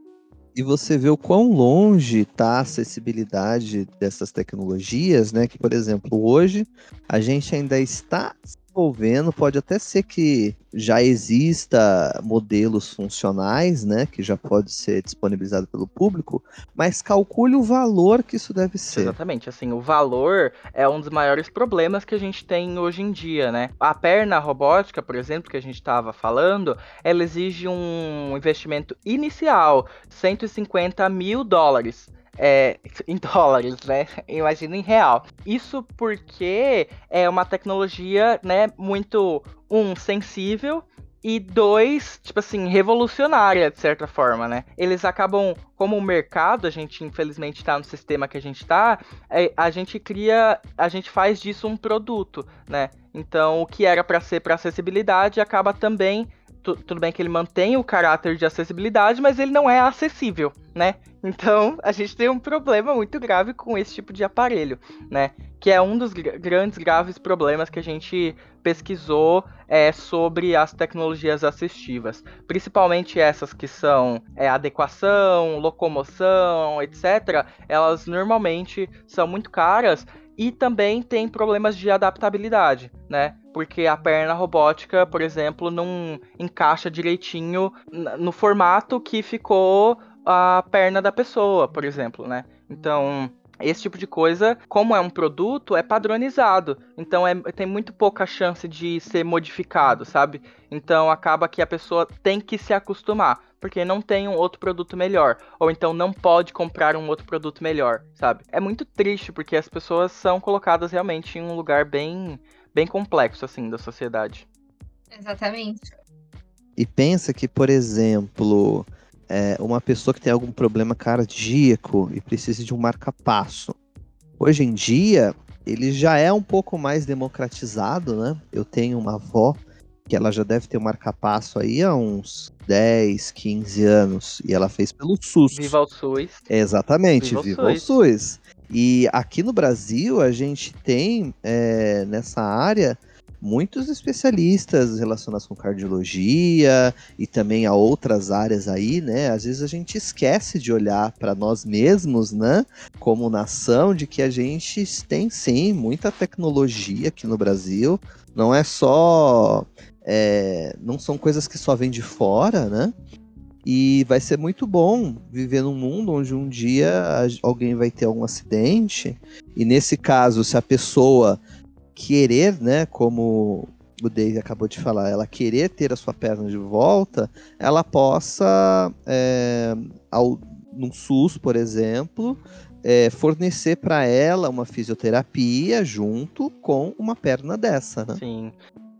E você vê o quão longe está a acessibilidade dessas tecnologias, né? Que, por exemplo, hoje a gente ainda está desenvolvendo, pode até ser que já exista modelos funcionais, né, que já pode ser disponibilizado pelo público, mas calcule o valor que isso deve ser. Exatamente, assim, o valor é um dos maiores problemas que a gente tem hoje em dia, né? A perna robótica, por exemplo, que a gente estava falando, ela exige um investimento inicial, 150 mil dólares é, <laughs> em dólares, né? Imagina em real. Isso porque é uma tecnologia, né, muito um sensível e dois, tipo assim, revolucionária de certa forma, né? Eles acabam, como o mercado, a gente infelizmente está no sistema que a gente está, é, a gente cria, a gente faz disso um produto, né? Então, o que era para ser para acessibilidade acaba também tudo bem que ele mantém o caráter de acessibilidade, mas ele não é acessível, né? Então, a gente tem um problema muito grave com esse tipo de aparelho, né? Que é um dos gr grandes graves problemas que a gente pesquisou é, sobre as tecnologias assistivas. Principalmente essas que são é, adequação, locomoção, etc. Elas normalmente são muito caras e também tem problemas de adaptabilidade, né? Porque a perna robótica, por exemplo, não encaixa direitinho no formato que ficou a perna da pessoa, por exemplo, né? Então, esse tipo de coisa, como é um produto, é padronizado. Então é, tem muito pouca chance de ser modificado, sabe? Então acaba que a pessoa tem que se acostumar, porque não tem um outro produto melhor. Ou então não pode comprar um outro produto melhor, sabe? É muito triste, porque as pessoas são colocadas realmente em um lugar bem, bem complexo, assim, da sociedade. Exatamente. E pensa que, por exemplo, é, uma pessoa que tem algum problema cardíaco e precisa de um marca-passo. Hoje em dia, ele já é um pouco mais democratizado, né? Eu tenho uma avó que ela já deve ter um marca-passo aí há uns 10, 15 anos. E ela fez pelo SUS. Viva o SUS. Exatamente, viva, viva o, SUS. o SUS. E aqui no Brasil, a gente tem é, nessa área muitos especialistas relacionados com cardiologia e também a outras áreas aí, né? Às vezes a gente esquece de olhar para nós mesmos, né? Como nação, de que a gente tem sim muita tecnologia aqui no Brasil. Não é só. É, não são coisas que só vêm de fora, né? E vai ser muito bom viver num mundo onde um dia alguém vai ter algum acidente. E nesse caso, se a pessoa querer, né, como o Dave acabou de falar, ela querer ter a sua perna de volta, ela possa, é, ao, num SUS, por exemplo, é, fornecer para ela uma fisioterapia junto com uma perna dessa, né? Sim.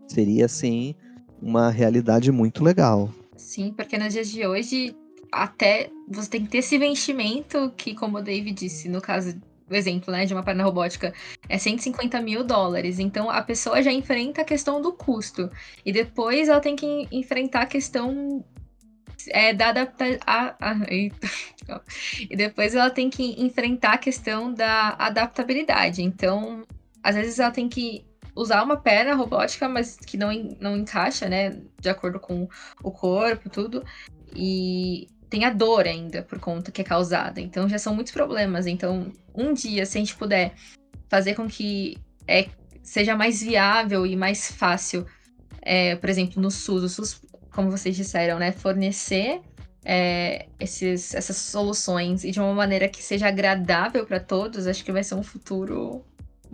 Seria, assim, uma realidade muito legal. Sim, porque nos dias de hoje, até você tem que ter esse investimento que, como o Dave disse, no caso o exemplo, né, de uma perna robótica é 150 mil dólares. Então a pessoa já enfrenta a questão do custo. E depois ela tem que enfrentar a questão é, da adaptação. <laughs> <laughs> e depois ela tem que enfrentar a questão da adaptabilidade. Então, às vezes ela tem que usar uma perna robótica, mas que não, não encaixa, né? De acordo com o corpo, tudo. E tem a dor ainda por conta que é causada. Então já são muitos problemas. Então, um dia, se a gente puder fazer com que é, seja mais viável e mais fácil, é, por exemplo, no SUS, o SUS, como vocês disseram, né, fornecer é, esses, essas soluções e de uma maneira que seja agradável para todos, acho que vai ser um futuro,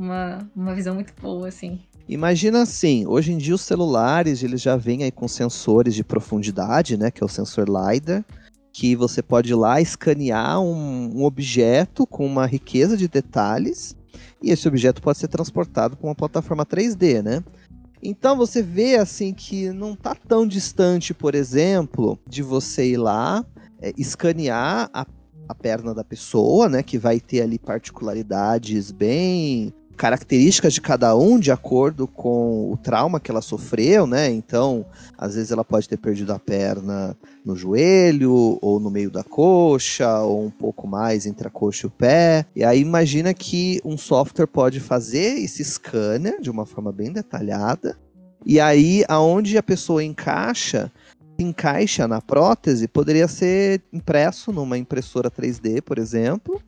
uma, uma visão muito boa, assim. Imagina assim, hoje em dia os celulares eles já vêm aí com sensores de profundidade, né, que é o sensor LiDAR, que você pode ir lá escanear um, um, objeto com uma riqueza de detalhes e esse objeto pode ser transportado para uma plataforma 3D, né? Então você vê assim que não está tão distante, por exemplo, de você ir lá é, escanear a, a perna da pessoa, né? Que vai ter ali particularidades bem características de cada um de acordo com o trauma que ela sofreu, né? Então, às vezes ela pode ter perdido a perna no joelho, ou no meio da coxa, ou um pouco mais entre a coxa e o pé. E aí imagina que um software pode fazer esse scanner de uma forma bem detalhada. E aí, aonde a pessoa encaixa, encaixa na prótese, poderia ser impresso numa impressora 3D, por exemplo.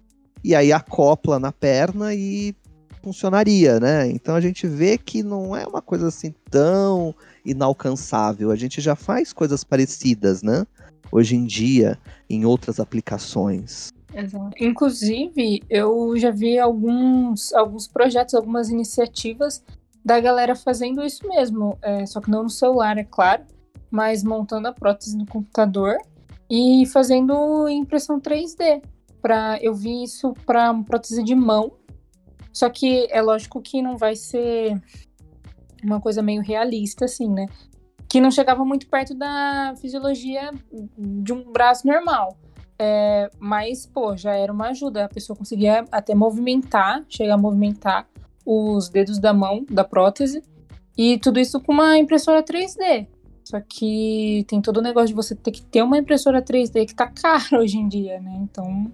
E aí acopla na perna e funcionaria, né? Então a gente vê que não é uma coisa assim tão inalcançável. A gente já faz coisas parecidas, né? Hoje em dia, em outras aplicações. Exato. Inclusive, eu já vi alguns, alguns projetos, algumas iniciativas da galera fazendo isso mesmo. É, só que não no celular, é claro, mas montando a prótese no computador e fazendo impressão 3D. Pra, eu vi isso para prótese de mão, só que é lógico que não vai ser uma coisa meio realista, assim, né? Que não chegava muito perto da fisiologia de um braço normal. É, mas, pô, já era uma ajuda. A pessoa conseguia até movimentar, chegar a movimentar os dedos da mão, da prótese. E tudo isso com uma impressora 3D. Só que tem todo o negócio de você ter que ter uma impressora 3D que tá <laughs> caro hoje em dia, né? Então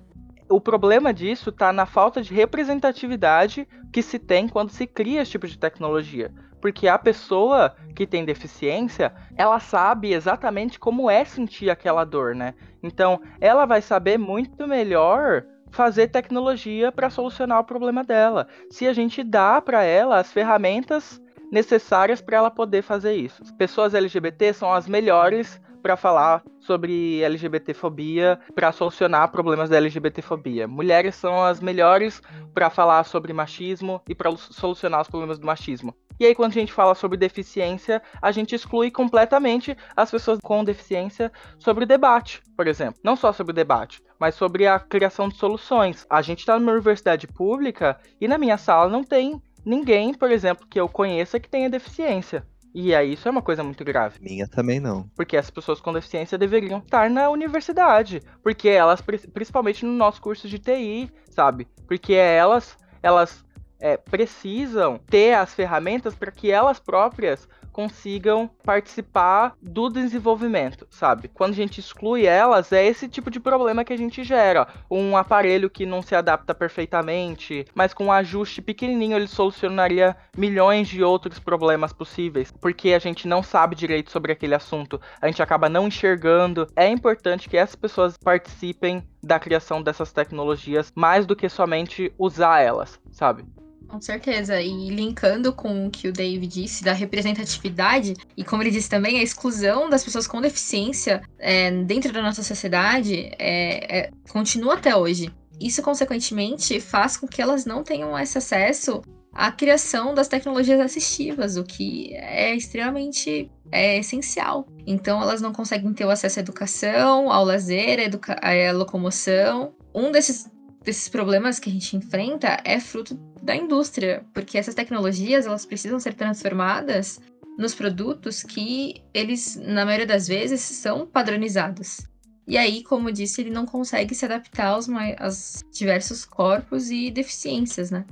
o problema disso está na falta de representatividade que se tem quando se cria esse tipo de tecnologia. Porque a pessoa que tem deficiência, ela sabe exatamente como é sentir aquela dor, né? Então, ela vai saber muito melhor fazer tecnologia para solucionar o problema dela. Se a gente dá para ela as ferramentas necessárias para ela poder fazer isso. Pessoas LGBT são as melhores para falar sobre LGBTfobia, para solucionar problemas da LGBTfobia. Mulheres são as melhores para falar sobre machismo e para solucionar os problemas do machismo. E aí, quando a gente fala sobre deficiência, a gente exclui completamente as pessoas com deficiência sobre o debate, por exemplo. Não só sobre o debate, mas sobre a criação de soluções. A gente está numa universidade pública e na minha sala não tem ninguém, por exemplo, que eu conheça que tenha deficiência. E aí isso é uma coisa muito grave. Minha também não. Porque as pessoas com deficiência deveriam estar na universidade. Porque elas, principalmente no nosso curso de TI, sabe? Porque elas, elas é, precisam ter as ferramentas para que elas próprias consigam participar do desenvolvimento, sabe? Quando a gente exclui elas, é esse tipo de problema que a gente gera. Um aparelho que não se adapta perfeitamente, mas com um ajuste pequenininho ele solucionaria milhões de outros problemas possíveis, porque a gente não sabe direito sobre aquele assunto, a gente acaba não enxergando. É importante que essas pessoas participem da criação dessas tecnologias mais do que somente usar elas, sabe? Com certeza. E linkando com o que o Dave disse da representatividade, e como ele disse também, a exclusão das pessoas com deficiência é, dentro da nossa sociedade é, é, continua até hoje. Isso, consequentemente, faz com que elas não tenham esse acesso à criação das tecnologias assistivas, o que é extremamente é essencial. Então, elas não conseguem ter o acesso à educação, ao lazer, à, educa à locomoção. Um desses desses problemas que a gente enfrenta é fruto da indústria, porque essas tecnologias elas precisam ser transformadas nos produtos que eles, na maioria das vezes, são padronizados. E aí, como disse, ele não consegue se adaptar aos, aos diversos corpos e deficiências, né?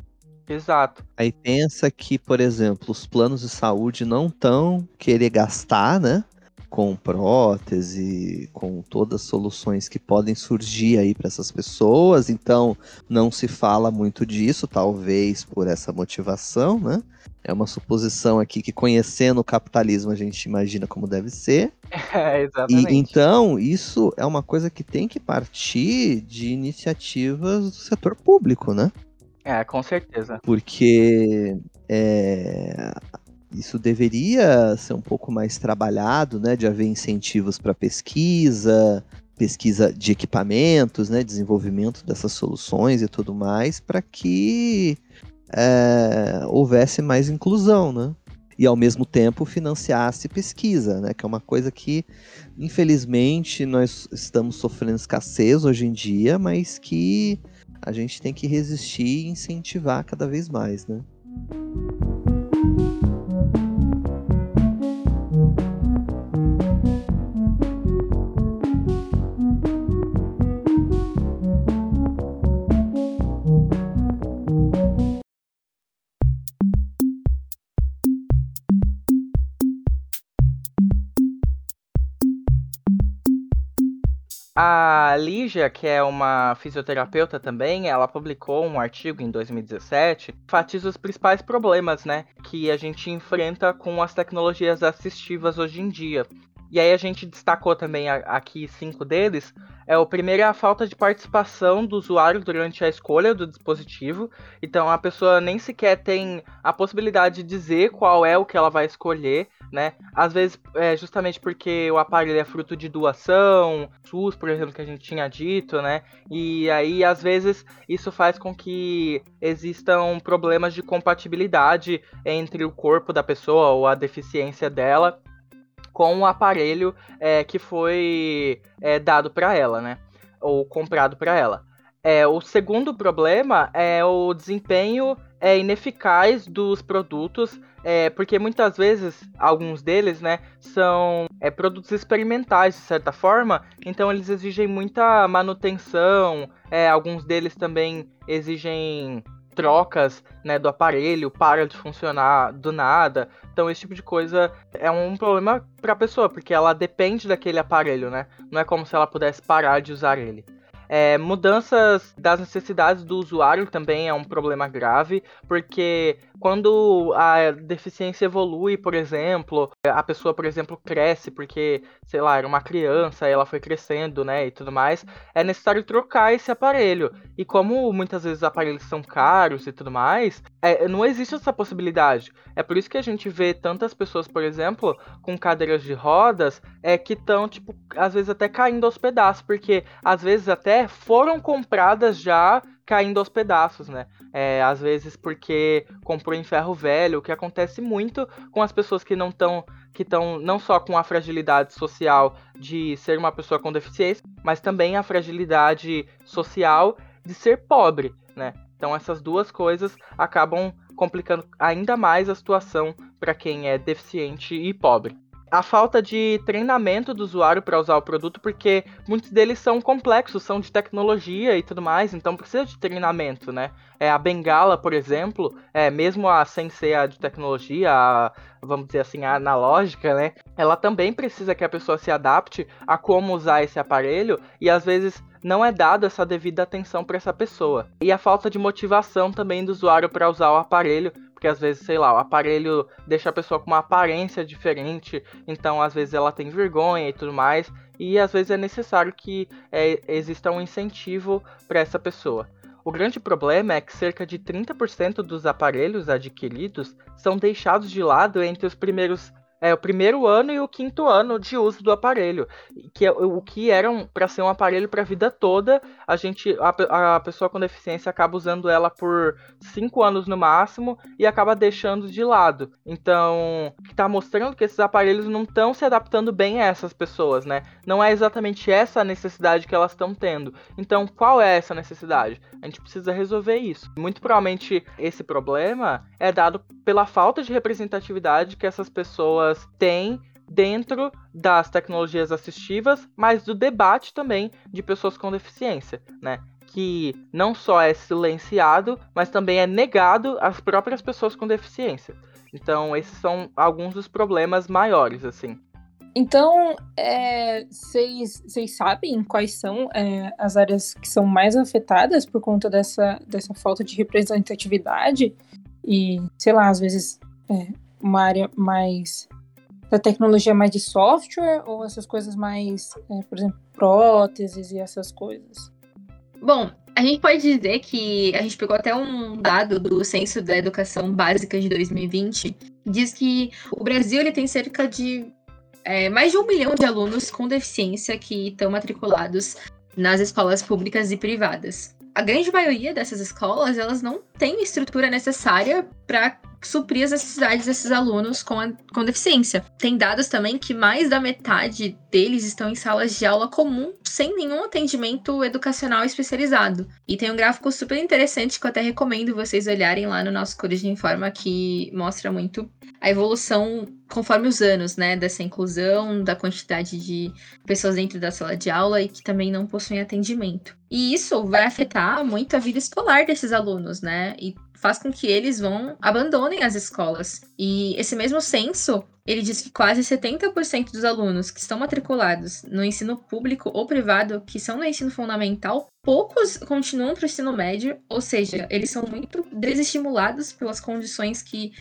Exato. Aí pensa que, por exemplo, os planos de saúde não estão querer gastar, né? Com prótese, com todas as soluções que podem surgir aí para essas pessoas. Então, não se fala muito disso, talvez por essa motivação, né? É uma suposição aqui que conhecendo o capitalismo a gente imagina como deve ser. <laughs> É, exatamente. E, então, isso é uma coisa que tem que partir de iniciativas do setor público, né? É, com certeza. Porque é, isso deveria ser um pouco mais trabalhado, né? De haver incentivos para pesquisa, pesquisa de equipamentos, né? Desenvolvimento dessas soluções e tudo mais, para que é, houvesse mais inclusão, né? E ao mesmo tempo financiasse pesquisa, né? Que é uma coisa que, infelizmente, nós estamos sofrendo escassez hoje em dia, mas que a gente tem que resistir e incentivar cada vez mais, né? A Lígia, que é uma fisioterapeuta também, ela publicou um artigo em 2017 que enfatiza os principais problemas, né, que a gente enfrenta com as tecnologias assistivas hoje em dia. E aí a gente destacou também aqui cinco deles. É, o primeiro é a falta de participação do usuário durante a escolha do dispositivo. Então a pessoa nem sequer tem a possibilidade de dizer qual é o que ela vai escolher né? Às vezes é justamente porque o aparelho é fruto de doação, SUS, por exemplo, que a gente tinha dito, né? E aí às vezes isso faz com que existam problemas de compatibilidade entre o corpo da pessoa ou a deficiência dela com o aparelho é, que foi é, dado para ela, né? Ou comprado para ela. É, o segundo problema é o desempenho é, ineficaz dos produtos, é, porque muitas vezes alguns deles, né, são é, produtos experimentais de certa forma, então eles exigem muita manutenção. É, alguns deles também exigem trocas né, do aparelho, para de funcionar do nada. Então esse tipo de coisa é um problema para a pessoa, porque ela depende daquele aparelho, né? Não é como se ela pudesse parar de usar ele. É, mudanças das necessidades do usuário também é um problema grave, porque quando a deficiência evolui, por exemplo, a pessoa, por exemplo, cresce porque, sei lá, era uma criança, ela foi crescendo, né, e tudo mais, é necessário trocar esse aparelho. E como muitas vezes os aparelhos são caros e tudo mais, é, não existe essa possibilidade. É por isso que a gente vê tantas pessoas, por exemplo, com cadeiras de rodas, é que estão, tipo, às vezes até caindo aos pedaços, porque às vezes até foram compradas já caindo aos pedaços, né? É, às vezes porque comprou em ferro velho, o que acontece muito com as pessoas que não estão que estão não só com a fragilidade social de ser uma pessoa com deficiência, mas também a fragilidade social de ser pobre, né? Então essas duas coisas acabam complicando ainda mais a situação para quem é deficiente e pobre a falta de treinamento do usuário para usar o produto, porque muitos deles são complexos, são de tecnologia e tudo mais, então precisa de treinamento, né? É, a bengala, por exemplo, é, mesmo a sem ser a de tecnologia, a, vamos dizer assim, a analógica, né? Ela também precisa que a pessoa se adapte a como usar esse aparelho e às vezes não é dada essa devida atenção para essa pessoa. E a falta de motivação também do usuário para usar o aparelho, porque às vezes, sei lá, o aparelho deixa a pessoa com uma aparência diferente, então às vezes ela tem vergonha e tudo mais, e às vezes é necessário que é, exista um incentivo para essa pessoa. O grande problema é que cerca de 30% dos aparelhos adquiridos são deixados de lado entre os primeiros é, o primeiro ano e o quinto ano de uso do aparelho, que é o que eram para ser um aparelho para a vida toda, a gente a, a, pessoa com deficiência acaba usando ela por cinco anos no máximo e acaba deixando de lado. Então, está mostrando que esses aparelhos não estão se adaptando bem a essas pessoas, né? Não é exatamente essa a necessidade que elas estão tendo. Então, qual é essa necessidade? A gente precisa resolver isso. Muito provavelmente esse problema é dado pela falta de representatividade que essas pessoas têm dentro das tecnologias assistivas, mas do debate também de pessoas com deficiência, né? Que não só é silenciado, mas também é negado às próprias pessoas com deficiência. Então, esses são alguns dos problemas maiores, assim. Então, vocês é, sabem quais são é, as áreas que são mais afetadas por conta dessa, dessa falta de representatividade? E, sei lá, às vezes é, uma área mais da tecnologia mais de software ou essas coisas mais, é, por exemplo, próteses e essas coisas? Bom, a gente pode dizer que a gente pegou até um dado do Censo da Educação Básica de 2020, que diz que o Brasil ele tem cerca de é, mais de um milhão de alunos com deficiência que estão matriculados nas escolas públicas e privadas. A grande maioria dessas escolas, elas não têm estrutura necessária para suprir as necessidades desses alunos com, a, com deficiência. Tem dados também que mais da metade deles estão em salas de aula comum, sem nenhum atendimento educacional especializado. E tem um gráfico super interessante que eu até recomendo vocês olharem lá no nosso Corujinha Informa, que mostra muito a evolução conforme os anos, né, dessa inclusão, da quantidade de pessoas dentro da sala de aula e que também não possuem atendimento. E isso vai afetar muito a vida escolar desses alunos, né? E faz com que eles vão abandonem as escolas. E esse mesmo censo, ele diz que quase 70% dos alunos que estão matriculados no ensino público ou privado, que são no ensino fundamental, poucos continuam para o ensino médio, ou seja, eles são muito desestimulados pelas condições que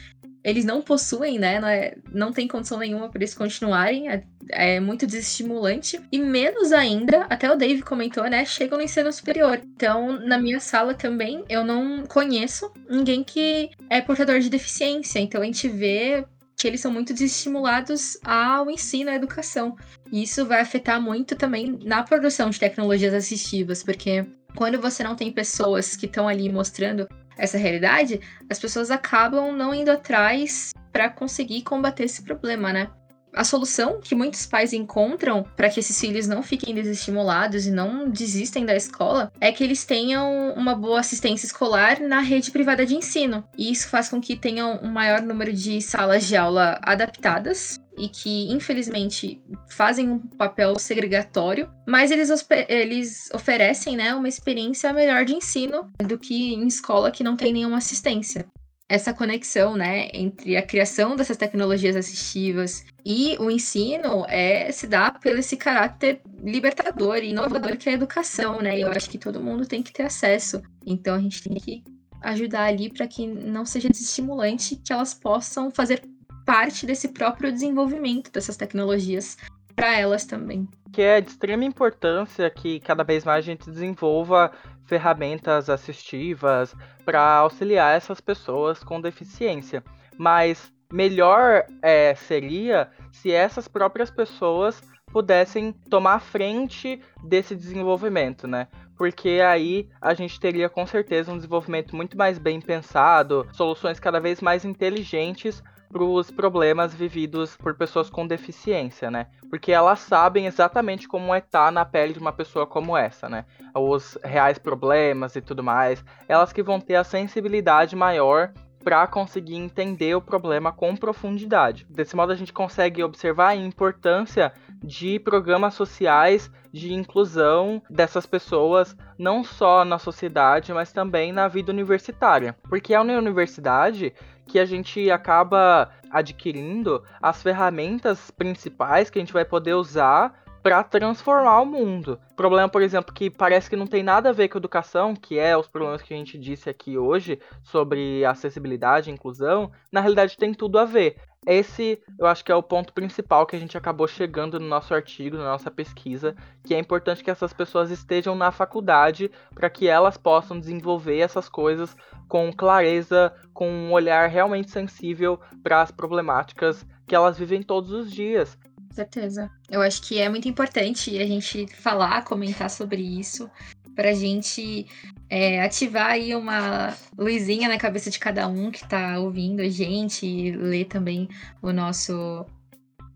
eles não possuem, né? Não, é, não tem condição nenhuma para eles continuarem. É, é, muito desestimulante. E menos ainda, até o Dave comentou, né? Chegam no ensino superior. Então, na minha sala também, eu não conheço ninguém que é portador de deficiência. Então, a gente vê que eles são muito desestimulados ao ensino, à educação. E isso vai afetar muito também na produção de tecnologias assistivas, porque quando você não tem pessoas que estão ali mostrando essa realidade, as pessoas acabam não indo atrás para conseguir combater esse problema, né? A solução que muitos pais encontram para que esses filhos não fiquem desestimulados e não desistem da escola é que eles tenham uma boa assistência escolar na rede privada de ensino. E isso faz com que tenham um maior número de salas de aula adaptadas e que, infelizmente, fazem um papel segregatório, mas eles, eles oferecem né, uma experiência melhor de ensino do que em escola que não tem nenhuma assistência. Essa conexão né, entre a criação dessas tecnologias assistivas e o ensino é, se dá pelo esse caráter libertador e inovador que é a educação, né? Eu acho que todo mundo tem que ter acesso. Então a gente tem que ajudar ali para que não seja desestimulante, que elas possam fazer parte desse próprio desenvolvimento dessas tecnologias para elas também. Que é de extrema importância que cada vez mais a gente desenvolva ferramentas assistivas para auxiliar essas pessoas com deficiência. Mas melhor é, seria se essas próprias pessoas pudessem tomar frente desse desenvolvimento, né? Porque aí a gente teria com certeza um desenvolvimento muito mais bem pensado, soluções cada vez mais inteligentes para os problemas vividos por pessoas com deficiência, né? Porque elas sabem exatamente como é estar tá na pele de uma pessoa como essa, né? Os reais problemas e tudo mais. Elas que vão ter a sensibilidade maior para conseguir entender o problema com profundidade. Desse modo, a gente consegue observar a importância de programas sociais de inclusão dessas pessoas, não só na sociedade, mas também na vida universitária. Porque é na universidade que a gente acaba adquirindo as ferramentas principais que a gente vai poder usar para transformar o mundo. Problema, por exemplo, que parece que não tem nada a ver com educação, que é os problemas que a gente disse aqui hoje sobre acessibilidade e inclusão, na realidade tem tudo a ver. Esse eu acho que é o ponto principal que a gente acabou chegando no nosso artigo, na nossa pesquisa, que é importante que essas pessoas estejam na faculdade para que elas possam desenvolver essas coisas com clareza, com um olhar realmente sensível para as problemáticas que elas vivem todos os dias certeza. Eu acho que é muito importante a gente falar, comentar sobre isso, para a gente é, ativar aí uma luzinha na cabeça de cada um que está ouvindo a gente, ler também o nosso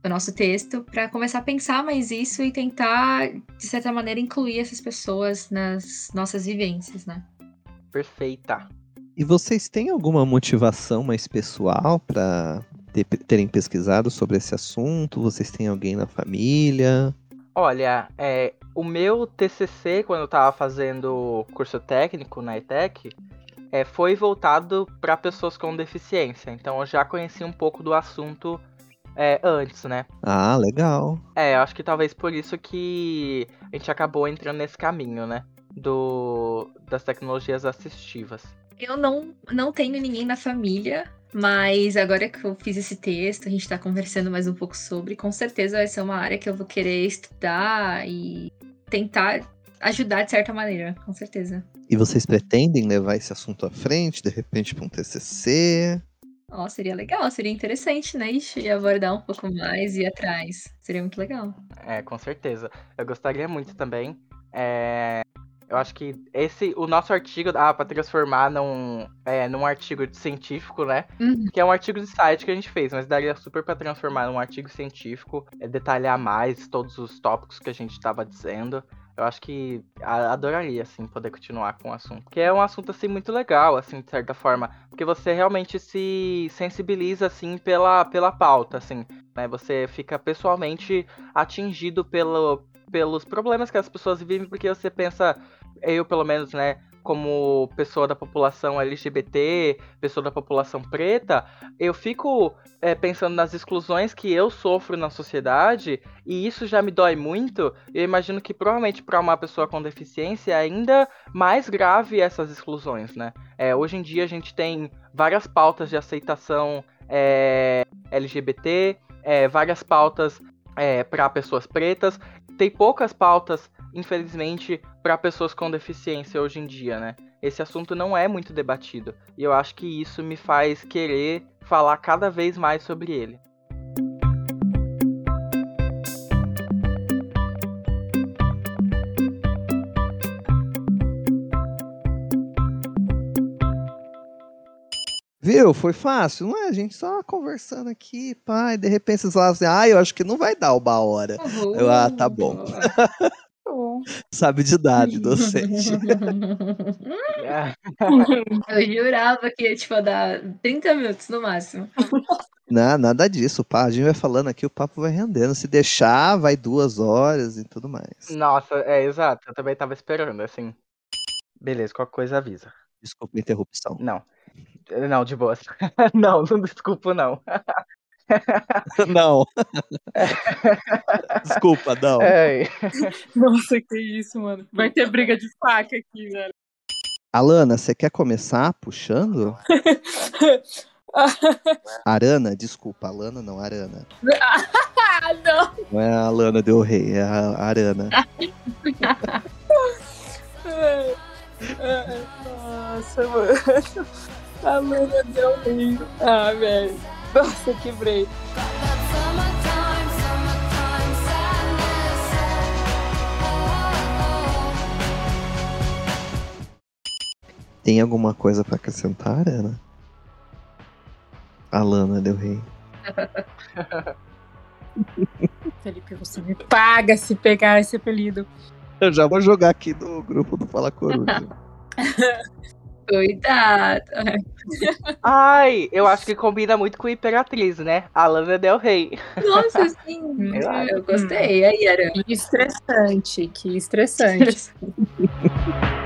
o nosso texto para começar a pensar mais isso e tentar de certa maneira incluir essas pessoas nas nossas vivências, né? Perfeita. E vocês têm alguma motivação mais pessoal para ter, terem pesquisado sobre esse assunto? Vocês têm alguém na família? Olha, é, o meu TCC, quando eu estava fazendo curso técnico na ETEC, é, foi voltado para pessoas com deficiência. Então eu já conheci um pouco do assunto é, antes, né? Ah, legal. É, eu acho que talvez por isso que a gente acabou entrando nesse caminho, né? Do, das tecnologias assistivas. Eu não, não tenho ninguém na família mas agora que eu fiz esse texto, a gente está conversando mais um pouco sobre, com certeza vai ser uma área que eu vou querer estudar e tentar ajudar de certa maneira, com certeza. E vocês pretendem levar esse assunto à frente, de repente, para um TCC? Ó, oh, seria legal, seria interessante, né? E abordar um pouco mais e ir atrás. Seria muito legal. É, com certeza. Eu gostaria muito também. É... Eu acho que esse, o nosso artigo, ah, para transformar num, é, num artigo científico, né? Uhum. Que é um artigo de site que a gente fez, mas daria super para transformar num artigo científico, é, detalhar mais todos os tópicos que a gente estava dizendo. Eu acho que adoraria, assim, poder continuar com o assunto. Porque é um assunto, assim, muito legal, assim, de certa forma. Porque você realmente se sensibiliza, assim, pela, pela pauta, assim. Né? Você fica pessoalmente atingido pelo, pelos problemas que as pessoas vivem, porque você pensa, eu pelo menos, né, como pessoa da população LGBT, pessoa da população preta, eu fico é, pensando nas exclusões que eu sofro na sociedade e isso já me dói muito. Eu imagino que provavelmente para uma pessoa com deficiência é ainda mais grave essas exclusões, né? É, hoje em dia a gente tem várias pautas de aceitação é, LGBT, é, várias pautas é, para pessoas pretas, tem poucas pautas, infelizmente, para pessoas com deficiência hoje em dia, né? Esse assunto não é muito debatido e eu acho que isso me faz querer falar cada vez mais sobre ele. Viu? Foi fácil, não é? A gente só conversando aqui, pai, de repente vocês falam assim, ah, eu acho que não vai dar uma hora. Uhum. Eu, ah, tá bom. <laughs> Bom. Sabe de idade, docente. <laughs> Eu jurava que ia, tipo, dar 30 minutos no máximo. não, nada disso, pá. A gente vai falando aqui, o papo vai rendendo. Se deixar, vai duas horas e tudo mais. Nossa, é exato. Eu também tava esperando, assim. Beleza, qualquer coisa avisa. Desculpa a interrupção. Não. Não, de boas. <laughs> não, <laughs> não desculpa, não. <laughs> não. Desculpa, não. É. Nossa, que isso, mano. Vai ter briga de faca aqui, velho. Alana, você quer começar puxando? Arana, desculpa, Alana não, Arana. ah, não! Não é a Alana Del Rey, é a Arana. Nossa, mano. A Lana deu lindo. Ah, velho. Nossa, quebrei. Tem alguma coisa pra acrescentar, Ana? Alana Del Rey. <laughs> Felipe, você me paga se pegar esse apelido. Eu já vou jogar aqui no grupo do Fala Coruja. <laughs> Cuidado. Ai, eu acho que combina muito com Imperatriz, né? A Lana Del Rey. Nossa, <laughs> sim. eu gostei. Aí, Aran. Que estressante, que estressante. <laughs>